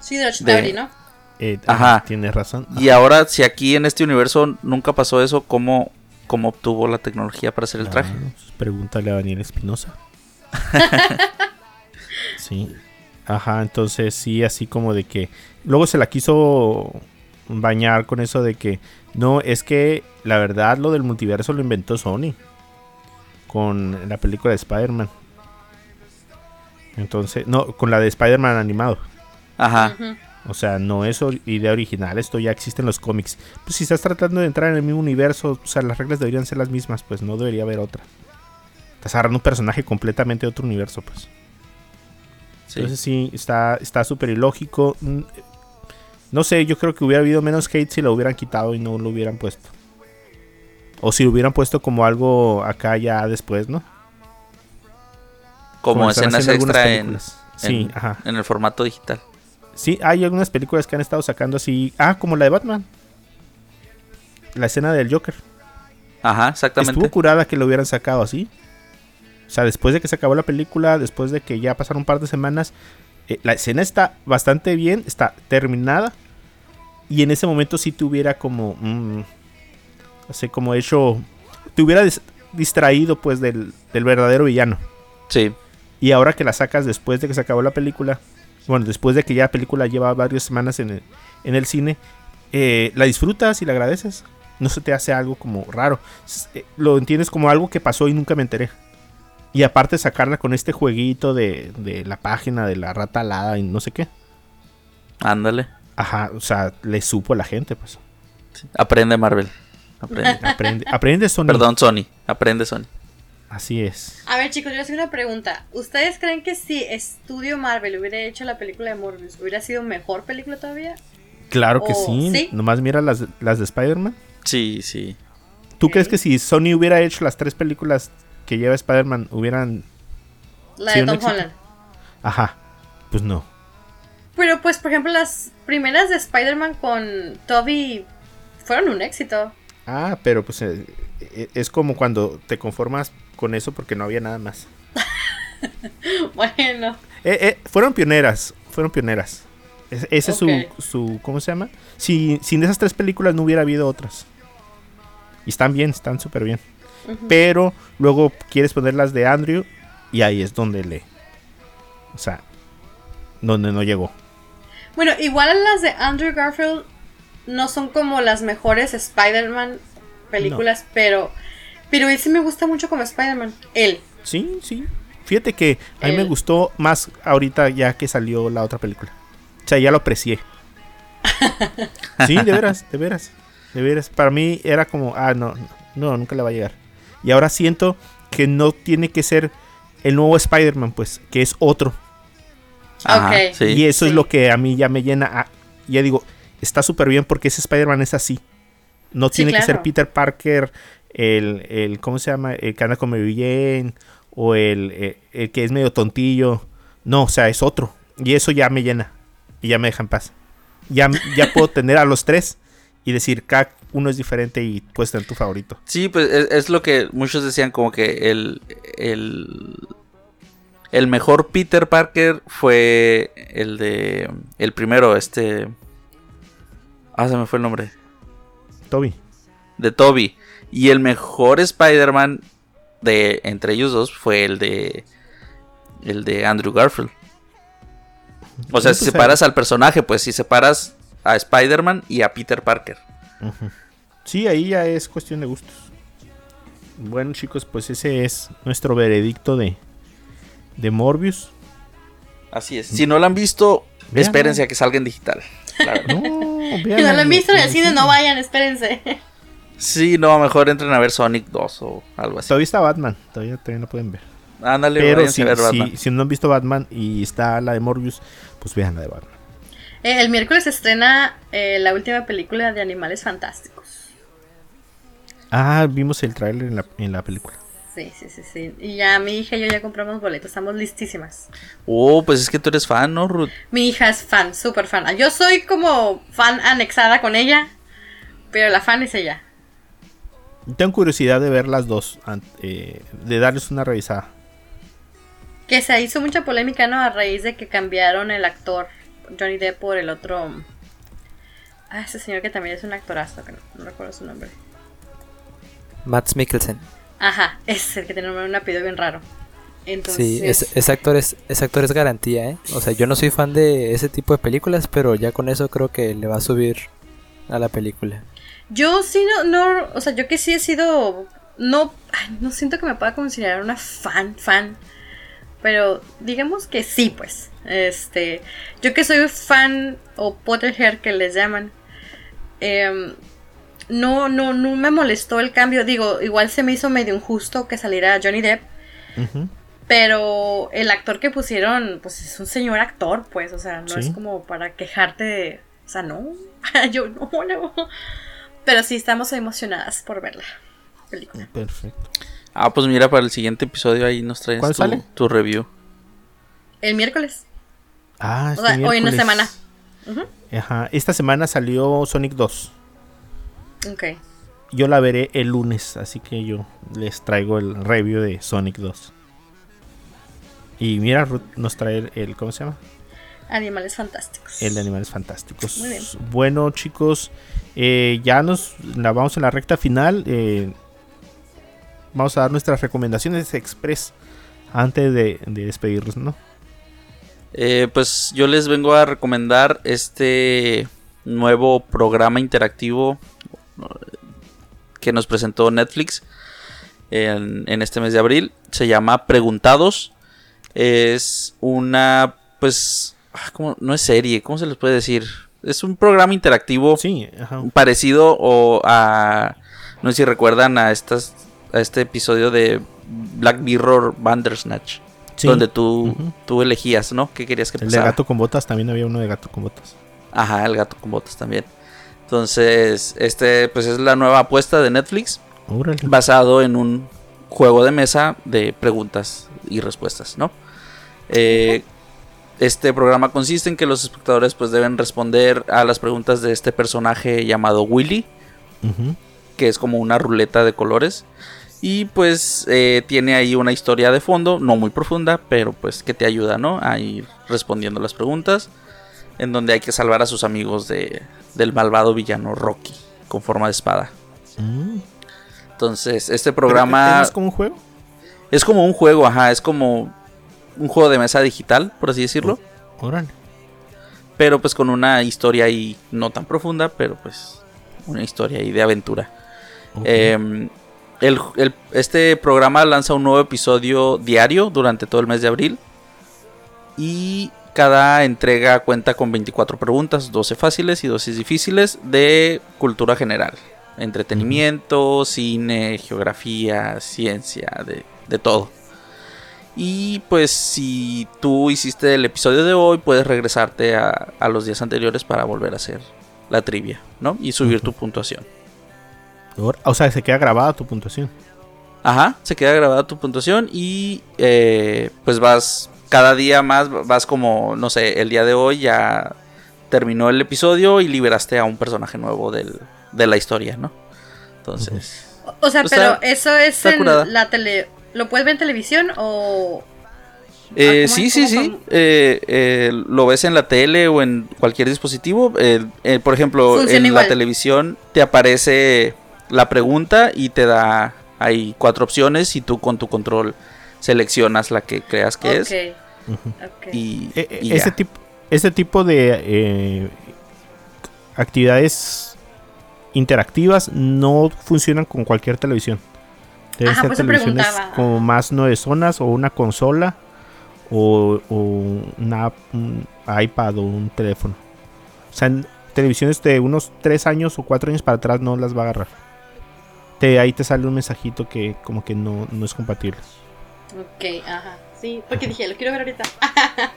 Sí, de Tauri, ¿no? Eh, Ajá. Tienes razón. Y ahora, si aquí en este universo nunca pasó eso, ¿cómo, cómo obtuvo la tecnología para hacer el traje? Ah, pues pregúntale a Daniel Espinosa. sí. Ajá, entonces sí, así como de que. Luego se la quiso bañar con eso de que. No, es que la verdad lo del multiverso lo inventó Sony. Con la película de Spider-Man. Entonces, no, con la de Spider-Man animado. Ajá. O sea, no es idea original, esto ya existe en los cómics. Pues si estás tratando de entrar en el mismo universo, o sea, las reglas deberían ser las mismas, pues no debería haber otra. Estás agarrando un personaje completamente de otro universo, pues. Sí. Entonces sí, está está súper ilógico. No sé, yo creo que hubiera habido menos hate si lo hubieran quitado y no lo hubieran puesto. O si lo hubieran puesto como algo acá ya después, ¿no? como escenas extra en. Sí, ajá. en el formato digital. Sí, hay algunas películas que han estado sacando así. Ah, como la de Batman. La escena del Joker. Ajá, exactamente. Estuvo curada que lo hubieran sacado así. O sea, después de que se acabó la película, después de que ya pasaron un par de semanas, eh, la escena está bastante bien, está terminada. Y en ese momento sí te hubiera como... mm, no sé, como hecho... Te hubiera dis- distraído pues del, del verdadero villano. Sí, Y ahora que la sacas después de que se acabó la película, bueno, después de que ya la película lleva varias semanas en el, en el cine, eh, la disfrutas y la agradeces. No se te hace algo como raro. Eh, lo entiendes como algo que pasó y nunca me enteré. Y aparte sacarla con este jueguito de, de la página de la rata alada y no sé qué. ándale. Ajá, o sea, le supo a la gente, pues. Aprende Marvel. Aprende. Aprende, aprende Sony. Perdón, Sony. Aprende Sony. Así es. A ver, chicos, yo les hago una pregunta. ¿Ustedes creen que si Estudio Marvel hubiera hecho la película de Morbius, hubiera sido mejor película todavía? Claro que sí. ¿sí? Nomás mira las, las de Spider-Man. Sí, sí. ¿Tú crees que si Sony hubiera hecho las tres películas que lleva Spider-Man hubieran... La de Tom éxito. Holland. Ajá, pues no. Pero pues, por ejemplo, las primeras de Spider-Man con Toby fueron un éxito. Ah, pero pues eh, eh, es como cuando te conformas con eso porque no había nada más. Bueno, Eh, eh, fueron pioneras, fueron pioneras. Es- ese es su, su, ¿cómo se llama? Si, sin esas tres películas no hubiera habido otras. Y están bien, están súper bien. Pero luego quieres poner las de Andrew y ahí es donde le... O sea, donde no llegó. bueno, igual las de Andrew Garfield no son como las mejores Spider-Man películas, pero pero él sí me gusta mucho como Spider-Man. Él. Sí, sí. Fíjate que a mí me gustó más ahorita ya que salió la otra película. O sea, ya lo aprecié. Sí, de veras, de veras. De veras. Para mí era como, ah, no, no, nunca le va a llegar. Y ahora siento que no tiene que ser el nuevo Spider-Man, pues, que es otro. Ajá, Ok. sí. y eso sí. es lo que a mí ya me llena. ah, ya digo, está súper bien porque ese Spider-Man es así. No Sí, tiene que ser. Peter Parker, el, el, ¿cómo se llama? El que anda con Mary Jane, o el, eh, el que es medio tontillo. No, o sea, es otro. Y eso ya me llena. Y ya me deja en paz. Ya, ya puedo tener a los tres y decir, cada uno es diferente y puedes tener tu favorito. Sí, pues es, es lo que muchos decían como que el, el el mejor Peter Parker fue el de el primero, este Ah, se me fue el nombre, Toby. de Toby y el mejor Spider-Man de entre ellos dos fue el de el de Andrew Garfield. O sea, si pues, separas al personaje, pues si separas a Spider-Man y a Peter Parker. Sí, ahí ya es cuestión de gustos. Bueno, chicos, pues ese es nuestro veredicto de, de Morbius. Así es. Si no lo han visto, Véanla. espérense a que salga en digital. Claro. No, Si no lo han visto en el cine, no vayan, espérense. Sí, no, mejor entren a ver Sonic 2 o algo así. Todavía está Batman, todavía, todavía no pueden ver. Ándale, Pero si, a ver Batman. si, si no han visto Batman y está la de Morbius, pues vean la de Batman. Eh, el miércoles se estrena eh, la última película de Animales Fantásticos. Ah, vimos el tráiler en la, en la película. Sí, sí, sí, sí. Y ya mi hija y yo ya compramos boletos, estamos listísimas. Oh, pues es que tú eres fan, ¿no, Ruth? Mi hija es fan, súper fan. Yo soy como fan anexada con ella, pero la fan es ella. Tengo curiosidad de ver las dos, eh, de darles una revisada. Que se hizo mucha polémica, ¿no? A raíz de que cambiaron el actor Johnny Depp por el otro... Ah, ese señor que también es un actorazo, que no, no recuerdo su nombre. Matt Mikkelsen. Aja, es el que tiene un apellido bien raro. Entonces, Sí, es- ese actor es, ese actor es garantía, ¿eh? O sea, yo no soy fan de ese tipo de películas, pero ya con eso creo que le va a subir a la película. Yo sí no, no, o sea, yo que sí he sido, no, ay, no siento que me pueda considerar una fan, fan, pero digamos que sí, pues, este, yo que soy fan o Potterhead que les llaman, em, no, no, no me molestó el cambio, digo, igual se me hizo medio injusto que saliera Johnny Depp, pero el actor que pusieron, pues es un señor actor, pues, o sea, no Sí. es como para quejarte de, o sea, no, yo no, no. Pero sí estamos emocionadas por verla. película. Perfecto. Ah, pues mira, para el siguiente episodio ahí nos traes ¿Cuál tu, sale? tu review. El miércoles. Ah, O este hoy en una miércoles. semana. Ajá. Esta semana salió Sonic 2. Ok. Yo la veré el lunes, así que yo les traigo el review de Sonic 2. Y mira, Ruth nos trae el, el- ¿cómo se llama? Animales fantásticos. El de Animales Fantásticos. Muy bien. Bueno, chicos, eh, ya nos la vamos en la recta final. eh, vamos a dar nuestras recomendaciones express antes de, de despedirnos, ¿no? Eh, pues yo les vengo a recomendar este nuevo programa interactivo eh, que nos presentó Netflix en, en este mes de abril. Se llama Preguntados. Es una, pues, ah, ¿cómo? no es serie, ¿cómo se les puede decir? Es un programa interactivo Sí, ajá. parecido o a, no sé si recuerdan a estas, a este episodio de Black Mirror Bandersnatch. Sí. Donde tú, tú elegías, ¿no? ¿Qué querías que El de pasara? gato con botas, también había uno de gato con botas. Ajá, el gato con botas también. Entonces, este, pues es la nueva apuesta de Netflix, Órale. basado en un juego de mesa de preguntas y respuestas, ¿no? Eh, este programa consiste en que los espectadores pues deben responder a las preguntas de este personaje llamado Willy, que es como una ruleta de colores. Y pues eh, tiene ahí una historia de fondo, no muy profunda, pero pues que te ayuda, ¿no? A ir respondiendo las preguntas. En donde hay que salvar a sus amigos de, del malvado villano Rocky, con forma de espada. Mm. Entonces, este ¿Pero programa ¿Es como un juego? es como un juego, ajá, es como un juego de mesa digital, por así decirlo. Órale. Pero pues con una historia ahí no tan profunda, pero pues una historia ahí de aventura. Eh, el- el- este programa lanza un nuevo episodio diario durante todo el mes de abril. Y cada entrega cuenta con 24 preguntas, 12 fáciles y 12 difíciles de cultura general. Entretenimiento, cine, geografía, ciencia, de, de todo. Y pues si tú hiciste el episodio de hoy, puedes regresarte a, a los días anteriores para volver a hacer la trivia, ¿no? Y subir tu puntuación. O sea, se queda grabada tu puntuación. Ajá, se queda grabada tu puntuación y eh, pues vas cada día más, vas como, no sé, el día de hoy ya terminó el episodio y liberaste a un personaje nuevo del- de la historia, ¿no? Entonces, O- O sea, O pero eso es curada. en la tele. ¿Lo puedes ver en televisión o.? eh, ¿cómo sí, sí, ¿Cómo sí, eh, eh, lo ves en la tele o en cualquier dispositivo. eh, eh, por ejemplo, Funciona en igual. la televisión te aparece la pregunta y te da ahí cuatro opciones y tú con tu control seleccionas la que creas que es. Y, E- e- y ese, tipo, ese tipo de eh, actividades interactivas no funcionan con cualquier televisión. Deben Ajá, ser televisiones como más nueve zonas o una consola o, o una, un iPad o un teléfono. O sea, en televisiones de unos tres años o cuatro años para atrás no las va a agarrar. Te, ahí te sale un mensajito que como que no, no es compatible. Ok, ajá. Sí, porque dije, lo quiero ver ahorita.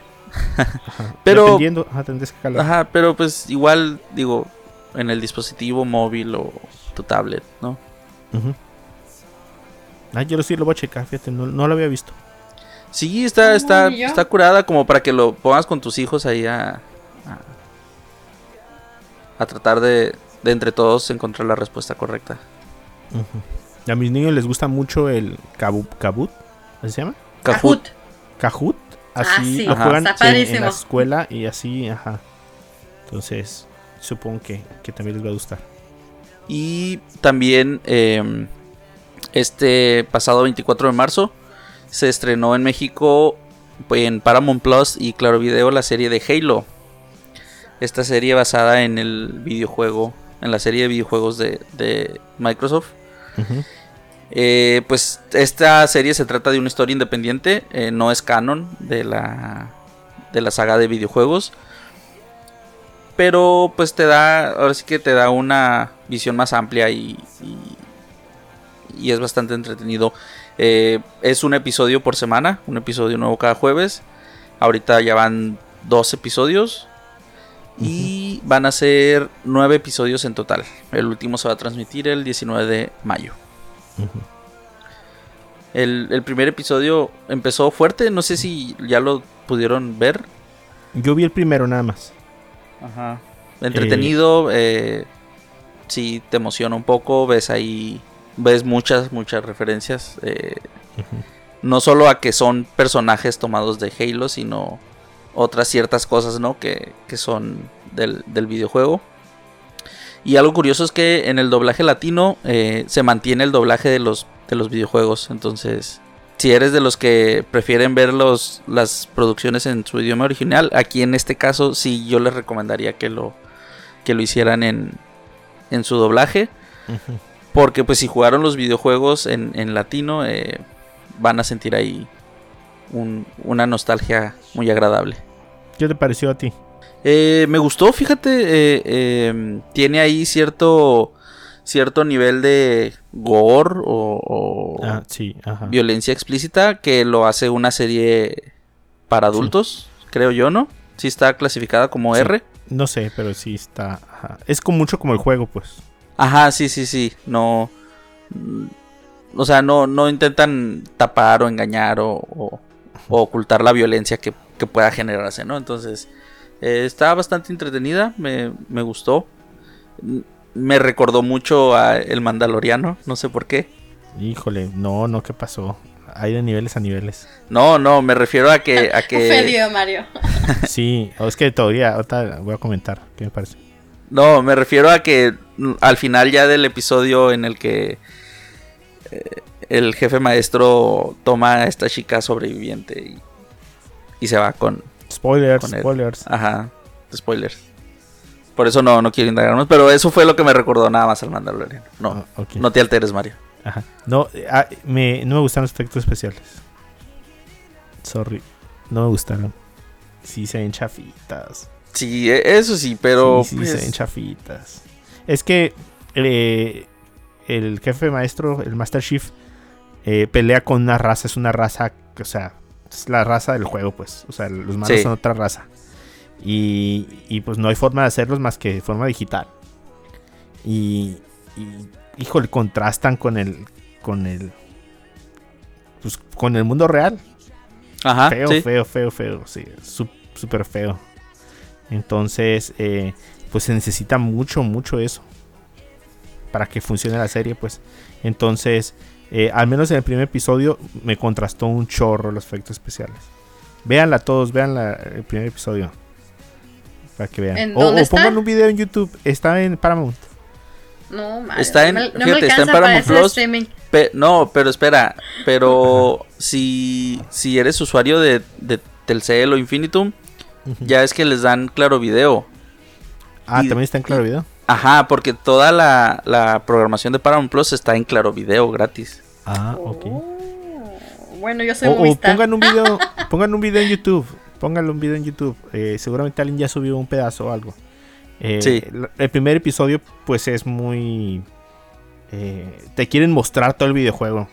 Ajá. Pero- Dependiendo, ajá, tendrías que jalar. Ajá, pero pues igual, digo, en el dispositivo móvil o tu tablet, ¿no? Ujú. Ah, yo sí lo voy a checar, fíjate, no, no lo había visto. Sí, está, Ah, está, está curada como para que lo pongas con tus hijos ahí a, a, a tratar de, de entre todos encontrar la respuesta correcta. A mis niños les gusta mucho el kabu- kabut, ¿así se llama? Kahoot. Kahoot. Así Ah, sí, lo Ajá. juegan en- en, la escuela y así, ajá. Entonces, supongo que, que también les va a gustar. Y también eh, este pasado 24 de marzo se estrenó en México pues, en Paramount Plus y Claro Video la serie de Halo. Esta serie basada en el videojuego, en la serie de videojuegos de, de Microsoft. Eh, pues esta serie se trata de una historia independiente, eh, no es canon de la, de la saga de videojuegos. Pero pues te da, ahora sí que te da una visión más amplia y, y, y es bastante entretenido. Eh, es un episodio por semana, un episodio nuevo cada jueves. Ahorita ya van dos episodios. Y van a ser nueve episodios en total. El último se va a transmitir el 19 de mayo. el, el primer episodio empezó fuerte, no sé si ya lo pudieron ver. Yo vi el primero nada más. Ajá. Entretenido, eh, sí te emociona un poco, ves ahí, ves muchas, muchas referencias. eh, No solo a que son personajes tomados de Halo, sino otras ciertas cosas, ¿no? Que, que son del, del videojuego. Y algo curioso es que en el doblaje latino eh, se mantiene el doblaje de los, de los videojuegos. Entonces, si eres de los que prefieren ver los, las producciones en su idioma original, aquí en este caso sí yo les recomendaría que lo, que lo hicieran en, en su doblaje. Porque pues si jugaron los videojuegos en, en latino, eh, van a sentir ahí un- una nostalgia muy agradable. ¿Qué te pareció a ti? Eh, me gustó, fíjate, eh, eh, tiene ahí cierto cierto nivel de gore o, o Ah, sí, ajá. violencia explícita que lo hace una serie para adultos, creo yo, ¿no? Sí está clasificada como Sí. R. No sé, pero sí está. ajá. Es como mucho como el juego, pues. Ajá, sí, sí, sí. No. mm, O sea, no, no intentan tapar o engañar o, o- o ocultar la violencia que, que pueda generarse, ¿no? Entonces, eh, está bastante entretenida, me, me gustó. Mm, Me recordó mucho a El Mandaloriano, no sé por qué. Híjole, no, no, ¿qué pasó? Hay de niveles a niveles. No, no, me refiero a que. A que Ofendido, Mario. Sí, es que todavía, ahorita voy a comentar, ¿qué me parece? no, me refiero a que mm, al final ya del episodio en el que eh, el jefe maestro toma a esta chica sobreviviente y, y se va con, Spoilers, Con él. spoilers. Ajá, spoilers. Por eso no, no quiero indagarnos, pero eso fue lo que me recordó nada más al Mandalorian. No, Ah, no te alteres, Mario. Ajá. No, ah, me, no me gustan los efectos especiales. Sorry, no me gustaron. Sí se ven chafitas. Sí, e- eso sí, pero sí, sí, pues, se ven chafitas. Es que eh, el jefe maestro, el Master Chief, eh, pelea con una raza. Es una raza, o sea, es la raza del juego, pues. O sea, los malos Sí. son otra raza. Y, y, pues no hay forma de hacerlos más que de forma digital. Y, y híjole, contrastan con el, con el, pues con el mundo real. ajá, Feo, sí. feo, feo, feo. Sí, súper feo. Entonces, eh, pues se necesita mucho, mucho eso. Para que funcione la serie, pues. Entonces, eh, al menos en el primer episodio me contrastó un chorro los efectos especiales. Véanla todos, véanla el primer episodio. Para que vean. ¿En o, dónde o está? pongan un video en YouTube. Está en Paramount. No, Mario. Está en- no me, no me fíjate, está en alcanza para Paramount Plus. Pe- no, pero espera, pero si, si eres usuario de, de Telcel o Infinitum, ya es que les dan claro video. Ah, Y- también está en Claro Video. Ajá, porque toda la, la programación de Paramount Plus está en claro video gratis. Ah, ok. Oh, Bueno, yo soy O, o pongan un video, pongan un video en YouTube, pónganle un video en YouTube. Eh, seguramente alguien ya subió un pedazo o algo. Eh, Sí. El primer episodio, pues es muy. eh, te quieren mostrar todo el videojuego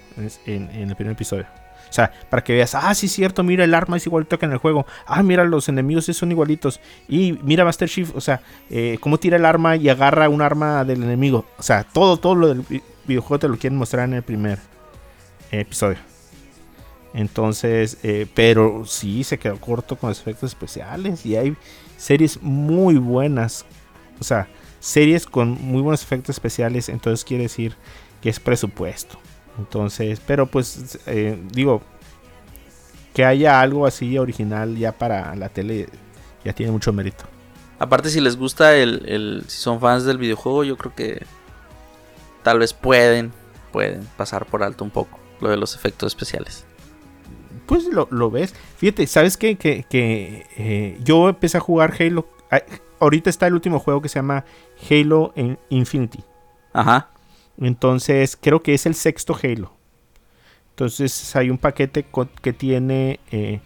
en el primer episodio. O sea, para que veas, ah, sí, es cierto, mira, el arma es igualito que en el juego. Ah, mira, los enemigos sí son igualitos. Y mira Master Chief, o sea, eh, cómo tira el arma y agarra un arma del enemigo. O sea, todo, todo lo del vi- videojuego te lo quieren mostrar en el primer episodio. Entonces, eh, pero sí se quedó corto con los efectos especiales. Y hay series muy buenas. O sea, series con muy buenos efectos especiales. Entonces quiere decir que es presupuesto. Entonces, pero pues eh, digo, que haya algo así original ya para la tele ya tiene mucho mérito. Aparte, si les gusta el, el- si son fans del videojuego, yo creo que tal vez pueden, pueden pasar por alto un poco lo de los efectos especiales. Pues lo, lo ves. Fíjate, ¿sabes qué? Que, que, eh, yo empecé a jugar Halo. ah, ahorita está el último juego que se llama Halo Infinity. Ajá, Entonces, creo que es el sexto Halo. Entonces, hay un paquete que tiene eh,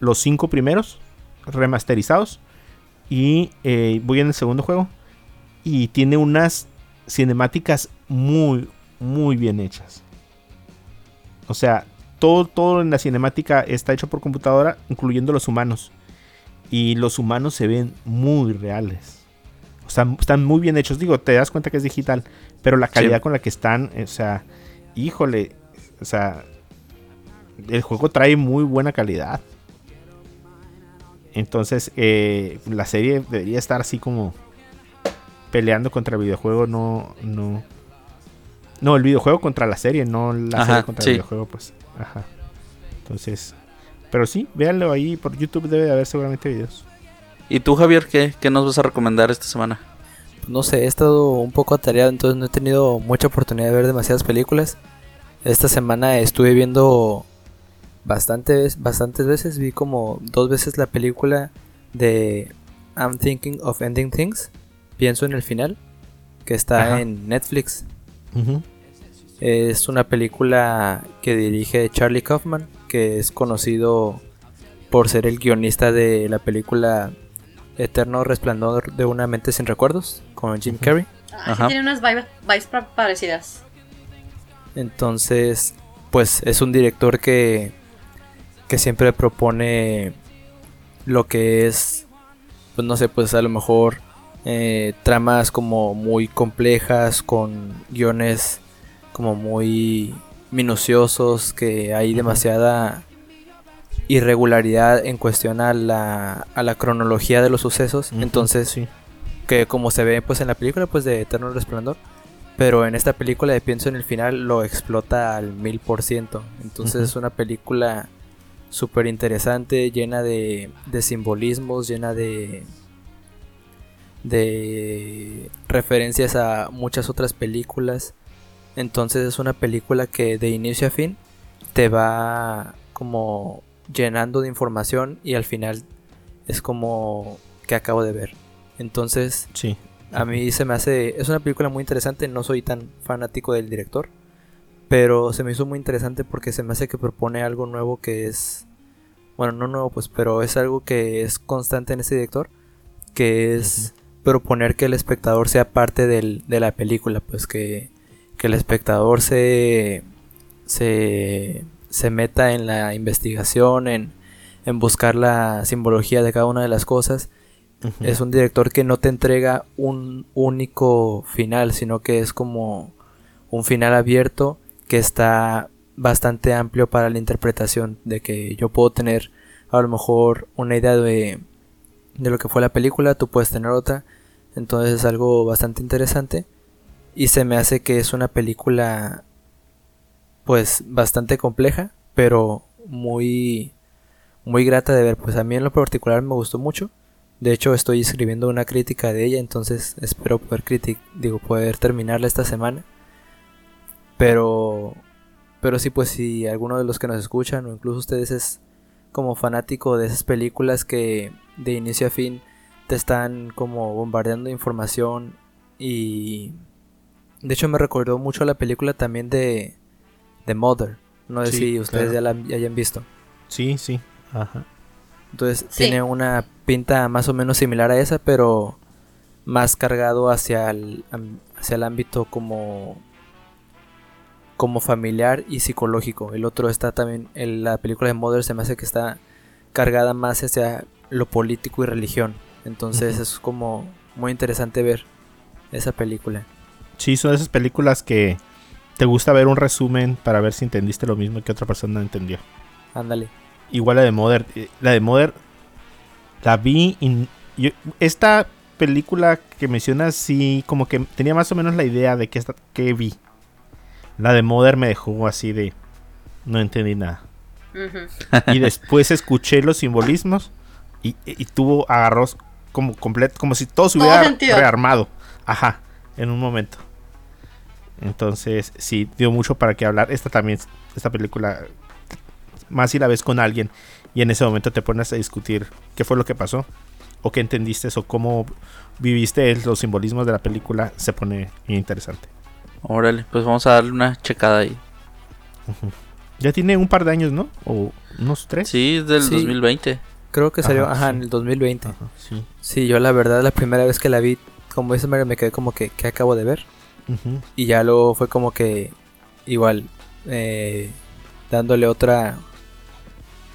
los cinco primeros remasterizados. Y eh, voy en el segundo juego. Y tiene unas cinemáticas muy, muy bien hechas. O sea, todo, todo en la cinemática está hecho por computadora, incluyendo los humanos. Y los humanos se ven muy reales. O sea, están muy bien hechos. Digo, te das cuenta que es digital. Pero la calidad Sí. con la que están, o sea, híjole, o sea, el juego trae muy buena calidad. Entonces, eh, la serie debería estar así como peleando contra el videojuego, no, no. No, el videojuego contra la serie, no la Ajá, serie contra sí. el videojuego, pues. Ajá. Entonces, pero sí, véanlo ahí por YouTube, debe de haber seguramente videos. ¿Y tú, Javier, qué, qué nos vas a recomendar esta semana? No sé, he estado un poco atareado, entonces no he tenido mucha oportunidad de ver demasiadas películas. Esta semana estuve viendo bastantes, bastantes veces, vi como dos veces la película de I'm Thinking of Ending Things, pienso en el final, que está Ajá. en Netflix. Es una película que dirige Charlie Kaufman, que es conocido por ser el guionista de la película Eterno Resplandor de una mente sin recuerdos con Jim Carrey. Ah, Ajá. sí tiene unas vibes, vibes pa- parecidas. Entonces, pues es un director que, que siempre propone lo que es, pues no sé, pues a lo mejor eh, tramas como muy complejas, con guiones como muy minuciosos, que hay demasiada irregularidad en cuestión a la, a la cronología de los sucesos. Entonces, sí. que como se ve pues en la película pues de Eterno Resplandor pero en esta película de pienso en el final lo explota al mil por ciento entonces es una película súper interesante llena de, de simbolismos llena de de referencias a muchas otras películas entonces es una película que de inicio a fin te va como llenando de información y al final es como que acabo de ver entonces Sí. a mí se me hace. Es una película muy interesante. No soy tan fanático del director. Pero se me hizo muy interesante porque se me hace que propone algo nuevo que es. Bueno, no nuevo, pues, pero es algo que es constante en ese director. Que es proponer que el espectador sea parte del- de la película. Pues que, que el espectador se. se. Se meta en la investigación, en, en buscar la simbología de cada una de las cosas. Es un director que no te entrega un único final, sino que es como un final abierto que está bastante amplio para la interpretación. De que yo puedo tener a lo mejor una idea de, de lo que fue la película, tú puedes tener otra. Entonces es algo bastante interesante. Y se me hace que es una película pues bastante compleja, pero muy muy grata de ver. Pues a mí en lo particular me gustó mucho. De hecho, estoy escribiendo una crítica de ella, entonces espero poder criti- digo, poder terminarla esta semana. Pero pero sí pues si alguno de los que nos escuchan o incluso ustedes es como fanático de esas películas que de inicio a fin te están como bombardeando de información y de hecho me recordó mucho la película también de de Mother. No sé Sí, si ustedes claro. ya la ya hayan visto. Sí, sí. Ajá. Entonces Sí. tiene una pinta más o menos similar a esa, pero más cargado hacia el, hacia el ámbito como como familiar y psicológico. El otro está también, el- la película de Mother se me hace que está cargada más hacia lo político y religión. Entonces es como muy interesante ver esa película. Sí, son esas películas que te gusta ver un resumen para ver si entendiste lo mismo que otra persona entendió. Ándale. Igual la de Mother. eh, La de Mother la vi y yo- esta película que mencionas sí como que tenía más o menos la idea de que esta que vi. La de Mother me dejó así de no entendí nada. Y después escuché los simbolismos y, y tuvo agarros como completo, como si todo se hubiera rearmado. Ajá, en un momento. Entonces, sí, dio mucho para qué hablar. Esta también, esta película, más si la ves con alguien y en ese momento te pones a discutir qué fue lo que pasó, o qué entendiste, o cómo viviste los simbolismos de la película, se pone interesante. Órale, pues vamos a darle una checada ahí. Ya tiene un par de años, ¿no? O unos tres. Sí, es del Sí. 2020. Creo que salió Ajá, ajá, sí. en el 2020. Ajá, sí. Sí, yo la verdad la primera vez que la vi, como dice Mario, me quedé como que, ¿qué acabo de ver? Y ya luego fue como que igual eh, dándole otra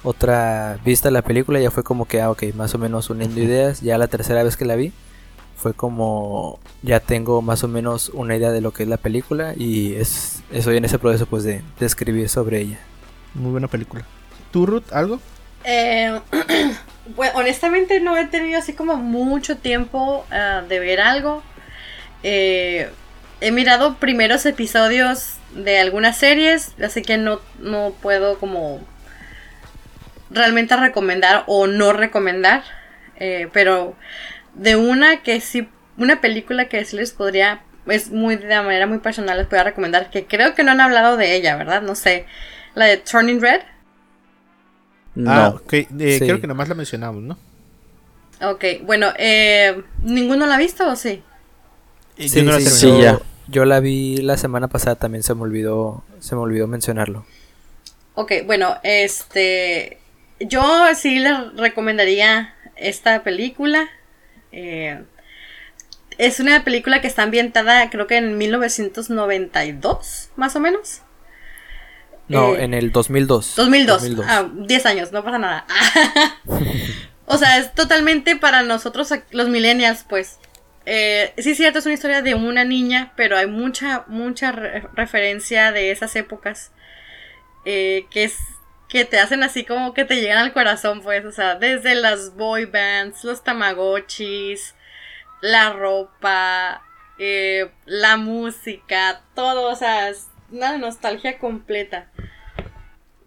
otra vista a la película ya fue como que ah ok más o menos uniendo ideas ya la tercera vez que la vi fue como ya tengo más o menos una idea de lo que es la película y es, estoy en ese proceso pues de, de escribir sobre ella. Muy buena película. ¿Tú, Ruth, algo? Eh, bueno, honestamente no he tenido así como mucho tiempo ah, de ver algo. Eh, he mirado primeros episodios de algunas series, así que no, no puedo como realmente recomendar o no recomendar. Eh, pero de una que sí, una película que sí les podría, es muy de manera muy personal, les podría recomendar, que creo que no han hablado de ella, ¿verdad? No sé. La de Turning Red. No, Ah, eh, Sí. Creo que nomás la mencionamos, ¿no? Ok, bueno, eh, ¿ninguno la ha visto o sí? Eh, sí, no sí, sí, ya. Yo la vi la semana pasada, también se me olvidó, se me olvidó mencionarlo. Ok, bueno, este. Yo sí les recomendaría esta película. Eh, es una película que está ambientada, creo que en 1992, más o menos. No, Eh, en el 2002. 2002. 2002. Ah, 10 años, no pasa nada. o sea, es totalmente para nosotros, los millennials, pues. Eh, sí, cierto, es una historia de una niña, pero hay mucha, mucha re- referencia de esas épocas. eh, que es que te hacen así como que te llegan al corazón, pues, o sea, desde las boy bands, los tamagotchis, la ropa, eh, la música, todo, o sea, es una nostalgia completa.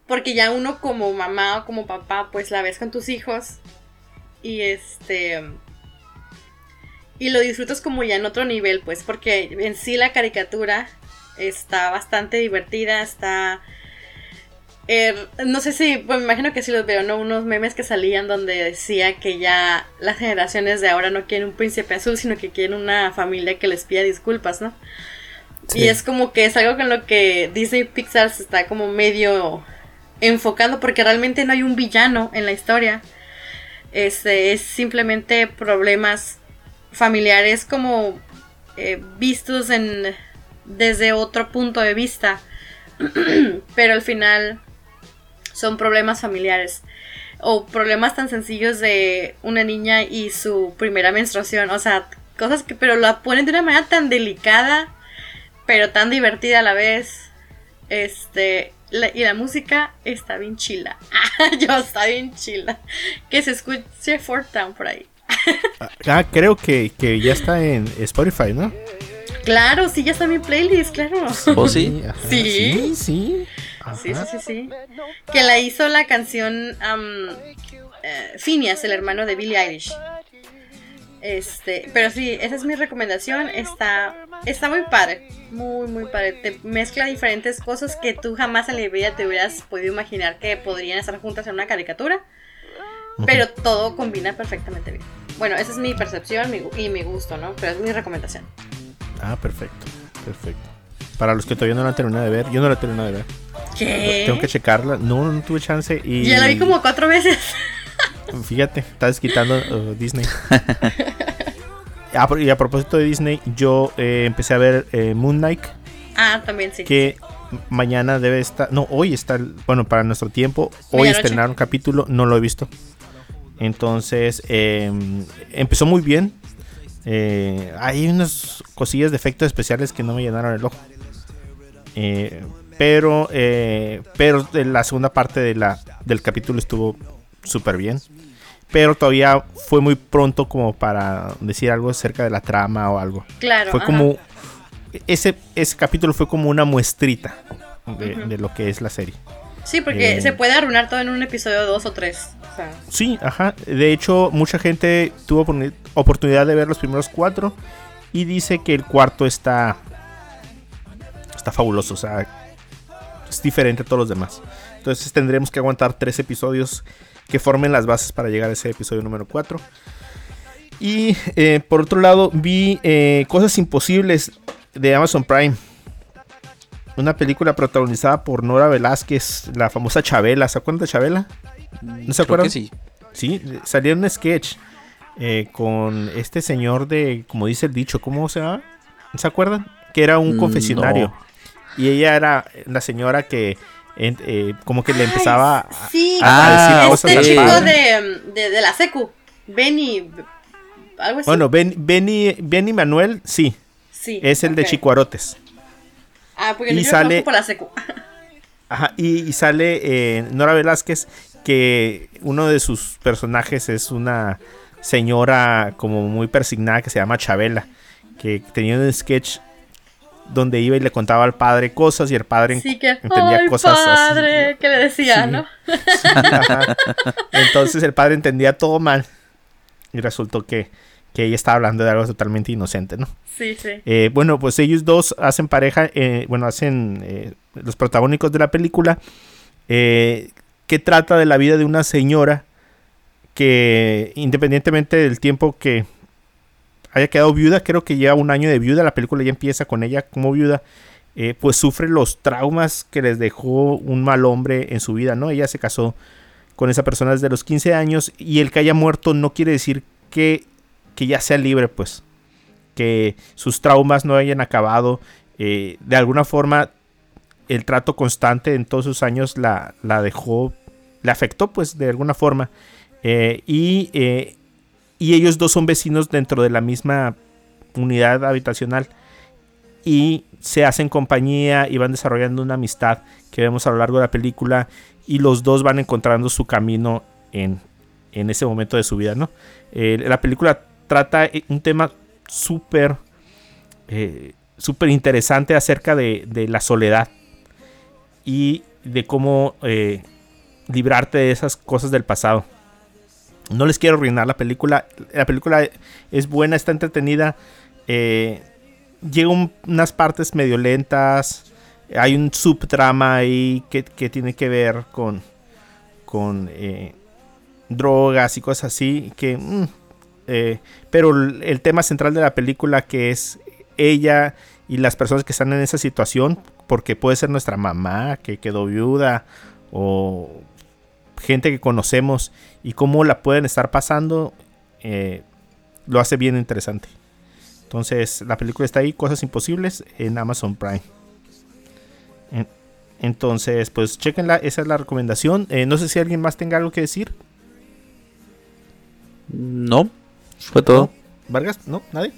Porque ya uno como mamá o como papá, pues la ves con tus hijos y este... Y lo disfrutas como ya en otro nivel, pues, porque en sí la caricatura está bastante divertida, está... eh, no sé si, pues me imagino que sí los veo, ¿no? Unos memes que salían donde decía que ya las generaciones de ahora no quieren un príncipe azul, sino que quieren una familia que les pida disculpas, ¿no? Sí. Y es como que es algo con lo que Disney Pixar se está como medio enfocando porque realmente no hay un villano en la historia. Este es simplemente problemas familiares como eh, vistos en desde otro punto de vista. Pero al final son problemas familiares o problemas tan sencillos de una niña y su primera menstruación, o sea, cosas que pero la ponen de una manera tan delicada pero tan divertida a la vez. Este, y la música está bien chila. Yo está bien chila. Que se escuche Fort Town por ahí. Ah, creo que, que ya está en Spotify, ¿no? Claro, sí, ya está en mi playlist, claro. ¿O sí? ajá, Sí. Sí, sí. Sí, Ajá. sí, sí, sí. Que la hizo la canción am, eh, Phineas, el hermano de Billie Eilish. Este, pero sí, esa es mi recomendación. Está, está muy padre, muy, muy padre. Te mezcla diferentes cosas que tú jamás en la vida te hubieras podido imaginar que podrían estar juntas en una caricatura. Pero todo combina perfectamente bien. Bueno, esa es mi percepción mi y mi gusto, ¿no? Pero es mi recomendación. Ah, perfecto. Perfecto. Para los que todavía no la han terminado de ver, yo no la he terminado de ver. ¿Qué? Tengo que checarla. No, no tuve chance. Y Ya la vi como cuatro veces. Fíjate, estás quitando uh, Disney. Ah, y a propósito de Disney, yo eh, empecé a ver eh, Moon Knight, ah, también sí. que mañana debe estar, no, hoy está, bueno, para nuestro tiempo, hoy estrenaron un capítulo, no lo he visto. Entonces eh, empezó muy bien. Eh, hay unas cosillas de efectos especiales que no me llenaron el ojo. Eh, pero eh, pero la segunda parte del capítulo estuvo súper bien. Pero todavía fue muy pronto como para decir algo acerca de la trama o algo. Claro. Fue como. Ese, ese capítulo fue como una muestrita de, lo que es la serie. Sí, porque eh, se puede arruinar todo en un episodio dos o tres. Sí, ajá. De hecho, mucha gente tuvo opor- oportunidad de ver los primeros cuatro y dice que el cuarto está está fabuloso, o sea, es diferente a todos los demás. Entonces tendremos que aguantar tres episodios que formen las bases para llegar a ese episodio número 4. Y eh, por otro lado, vi eh, Cosas Imposibles de Amazon Prime. Una película protagonizada por Nora Velázquez, la famosa Chabela. ¿Se acuerdan de Chabela? ¿No se Creo acuerdan? que sí. Sí, salía un sketch eh, con este señor de, como dice el dicho, ¿cómo se llama? ¿Se acuerdan? Que era un Mm, confesionario. no. Y ella era la señora que en- eh, como que le empezaba a, sí, a decir Ah, este al ok. chico padre. de, de, de la secu, Benny, algo así. Bueno, Ben, Benny, Benny Manuel, sí, sí. es el de ok. Chicuarotes. Ah, porque y yo sale- por la secu. Ajá, y, y sale eh, Nora Velázquez, que uno de sus personajes es una señora como muy persignada que se llama Chabela, que tenía un sketch donde iba y le contaba al padre cosas y el padre Sí, que. entendía ¡Ay, cosas así. padre! Que le decía, Sí. ¿no? Entonces el padre entendía todo mal y resultó que, que ella estaba hablando de algo totalmente inocente, ¿no? Sí, sí. Eh, bueno, pues ellos dos hacen pareja, eh, bueno, hacen eh, los protagónicos de la película, eh, que trata de la vida de una señora que independientemente del tiempo que haya quedado viuda, creo que lleva un año de viuda, la película ya empieza con ella como viuda, eh, pues sufre los traumas que les dejó un mal hombre en su vida, ¿no? Ella se casó con esa persona desde los 15 años y el que haya muerto no quiere decir que, que ya sea libre, pues que sus traumas no hayan acabado. eh, de alguna forma, el trato constante en todos sus años la, la dejó, le afectó, pues, de alguna forma. Eh, y, eh, y ellos dos son vecinos dentro de la misma unidad habitacional. Y se hacen compañía y van desarrollando una amistad que vemos a lo largo de la película. Y los dos van encontrando su camino en, en ese momento de su vida, ¿no? Eh, la película trata un tema súper súper interesante acerca de, de la soledad y de cómo librarte de esas cosas del pasado. No les quiero arruinar la película. La película es buena, está entretenida. Eh, llega un- unas partes medio lentas. Hay un subtrama ahí que, tiene que ver con, con eh, drogas y cosas así. Que, mm, eh, pero el, el tema central de la película que es ella y las personas que están en esa situación, porque puede ser nuestra mamá que quedó viuda o gente que conocemos y cómo la pueden estar pasando, eh, lo hace bien interesante. Entonces, la película está ahí, Cosas Imposibles, en Amazon Prime. En- Entonces, pues chequenla, esa es la recomendación. Eh, no sé si alguien más tenga algo que decir. No, fue todo. ¿Vargas? ¿No? ¿Nadie?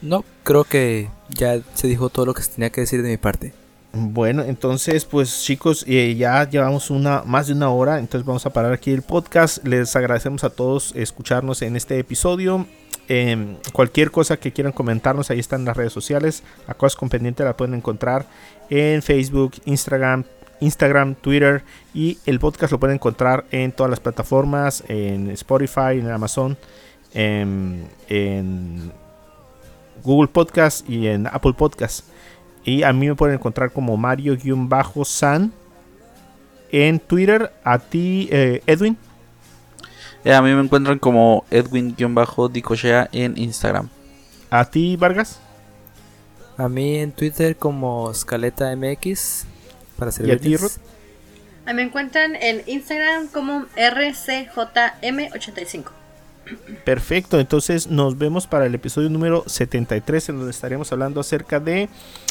No, creo que ya se dijo todo lo que se tenía que decir de mi parte. Bueno, entonces, pues chicos, eh, ya llevamos una más de una hora, entonces vamos a parar aquí el podcast. Les agradecemos a todos escucharnos en este episodio. Em, cualquier cosa que quieran comentarnos, ahí están las redes sociales. A Cosas con Pendiente la pueden encontrar en Facebook, Instagram, Instagram, Twitter y el podcast lo pueden encontrar en todas las plataformas, en Spotify, en Amazon, en, en Google Podcast y en Apple Podcast. Y a mí me pueden encontrar como Mario-San en Twitter. A ti, eh, Edwin. Eh, a mí me encuentran como Edwin-Dicochea en Instagram. A ti, Vargas. A mí en Twitter como Scaleta MX para ¿Y a ti. Ruth? A mí me encuentran en Instagram como RCJM85. Perfecto, entonces nos vemos para el episodio número 73 en donde estaremos hablando acerca de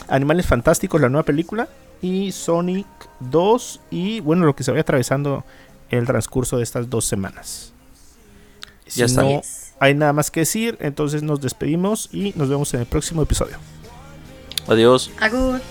Animales Fantásticos, la nueva película, y Sonic 2 y bueno, lo que se vaya atravesando el transcurso de estas dos semanas. Si Ya está. no hay nada más que decir, entonces nos despedimos y nos vemos en el próximo episodio. Adiós. Agur.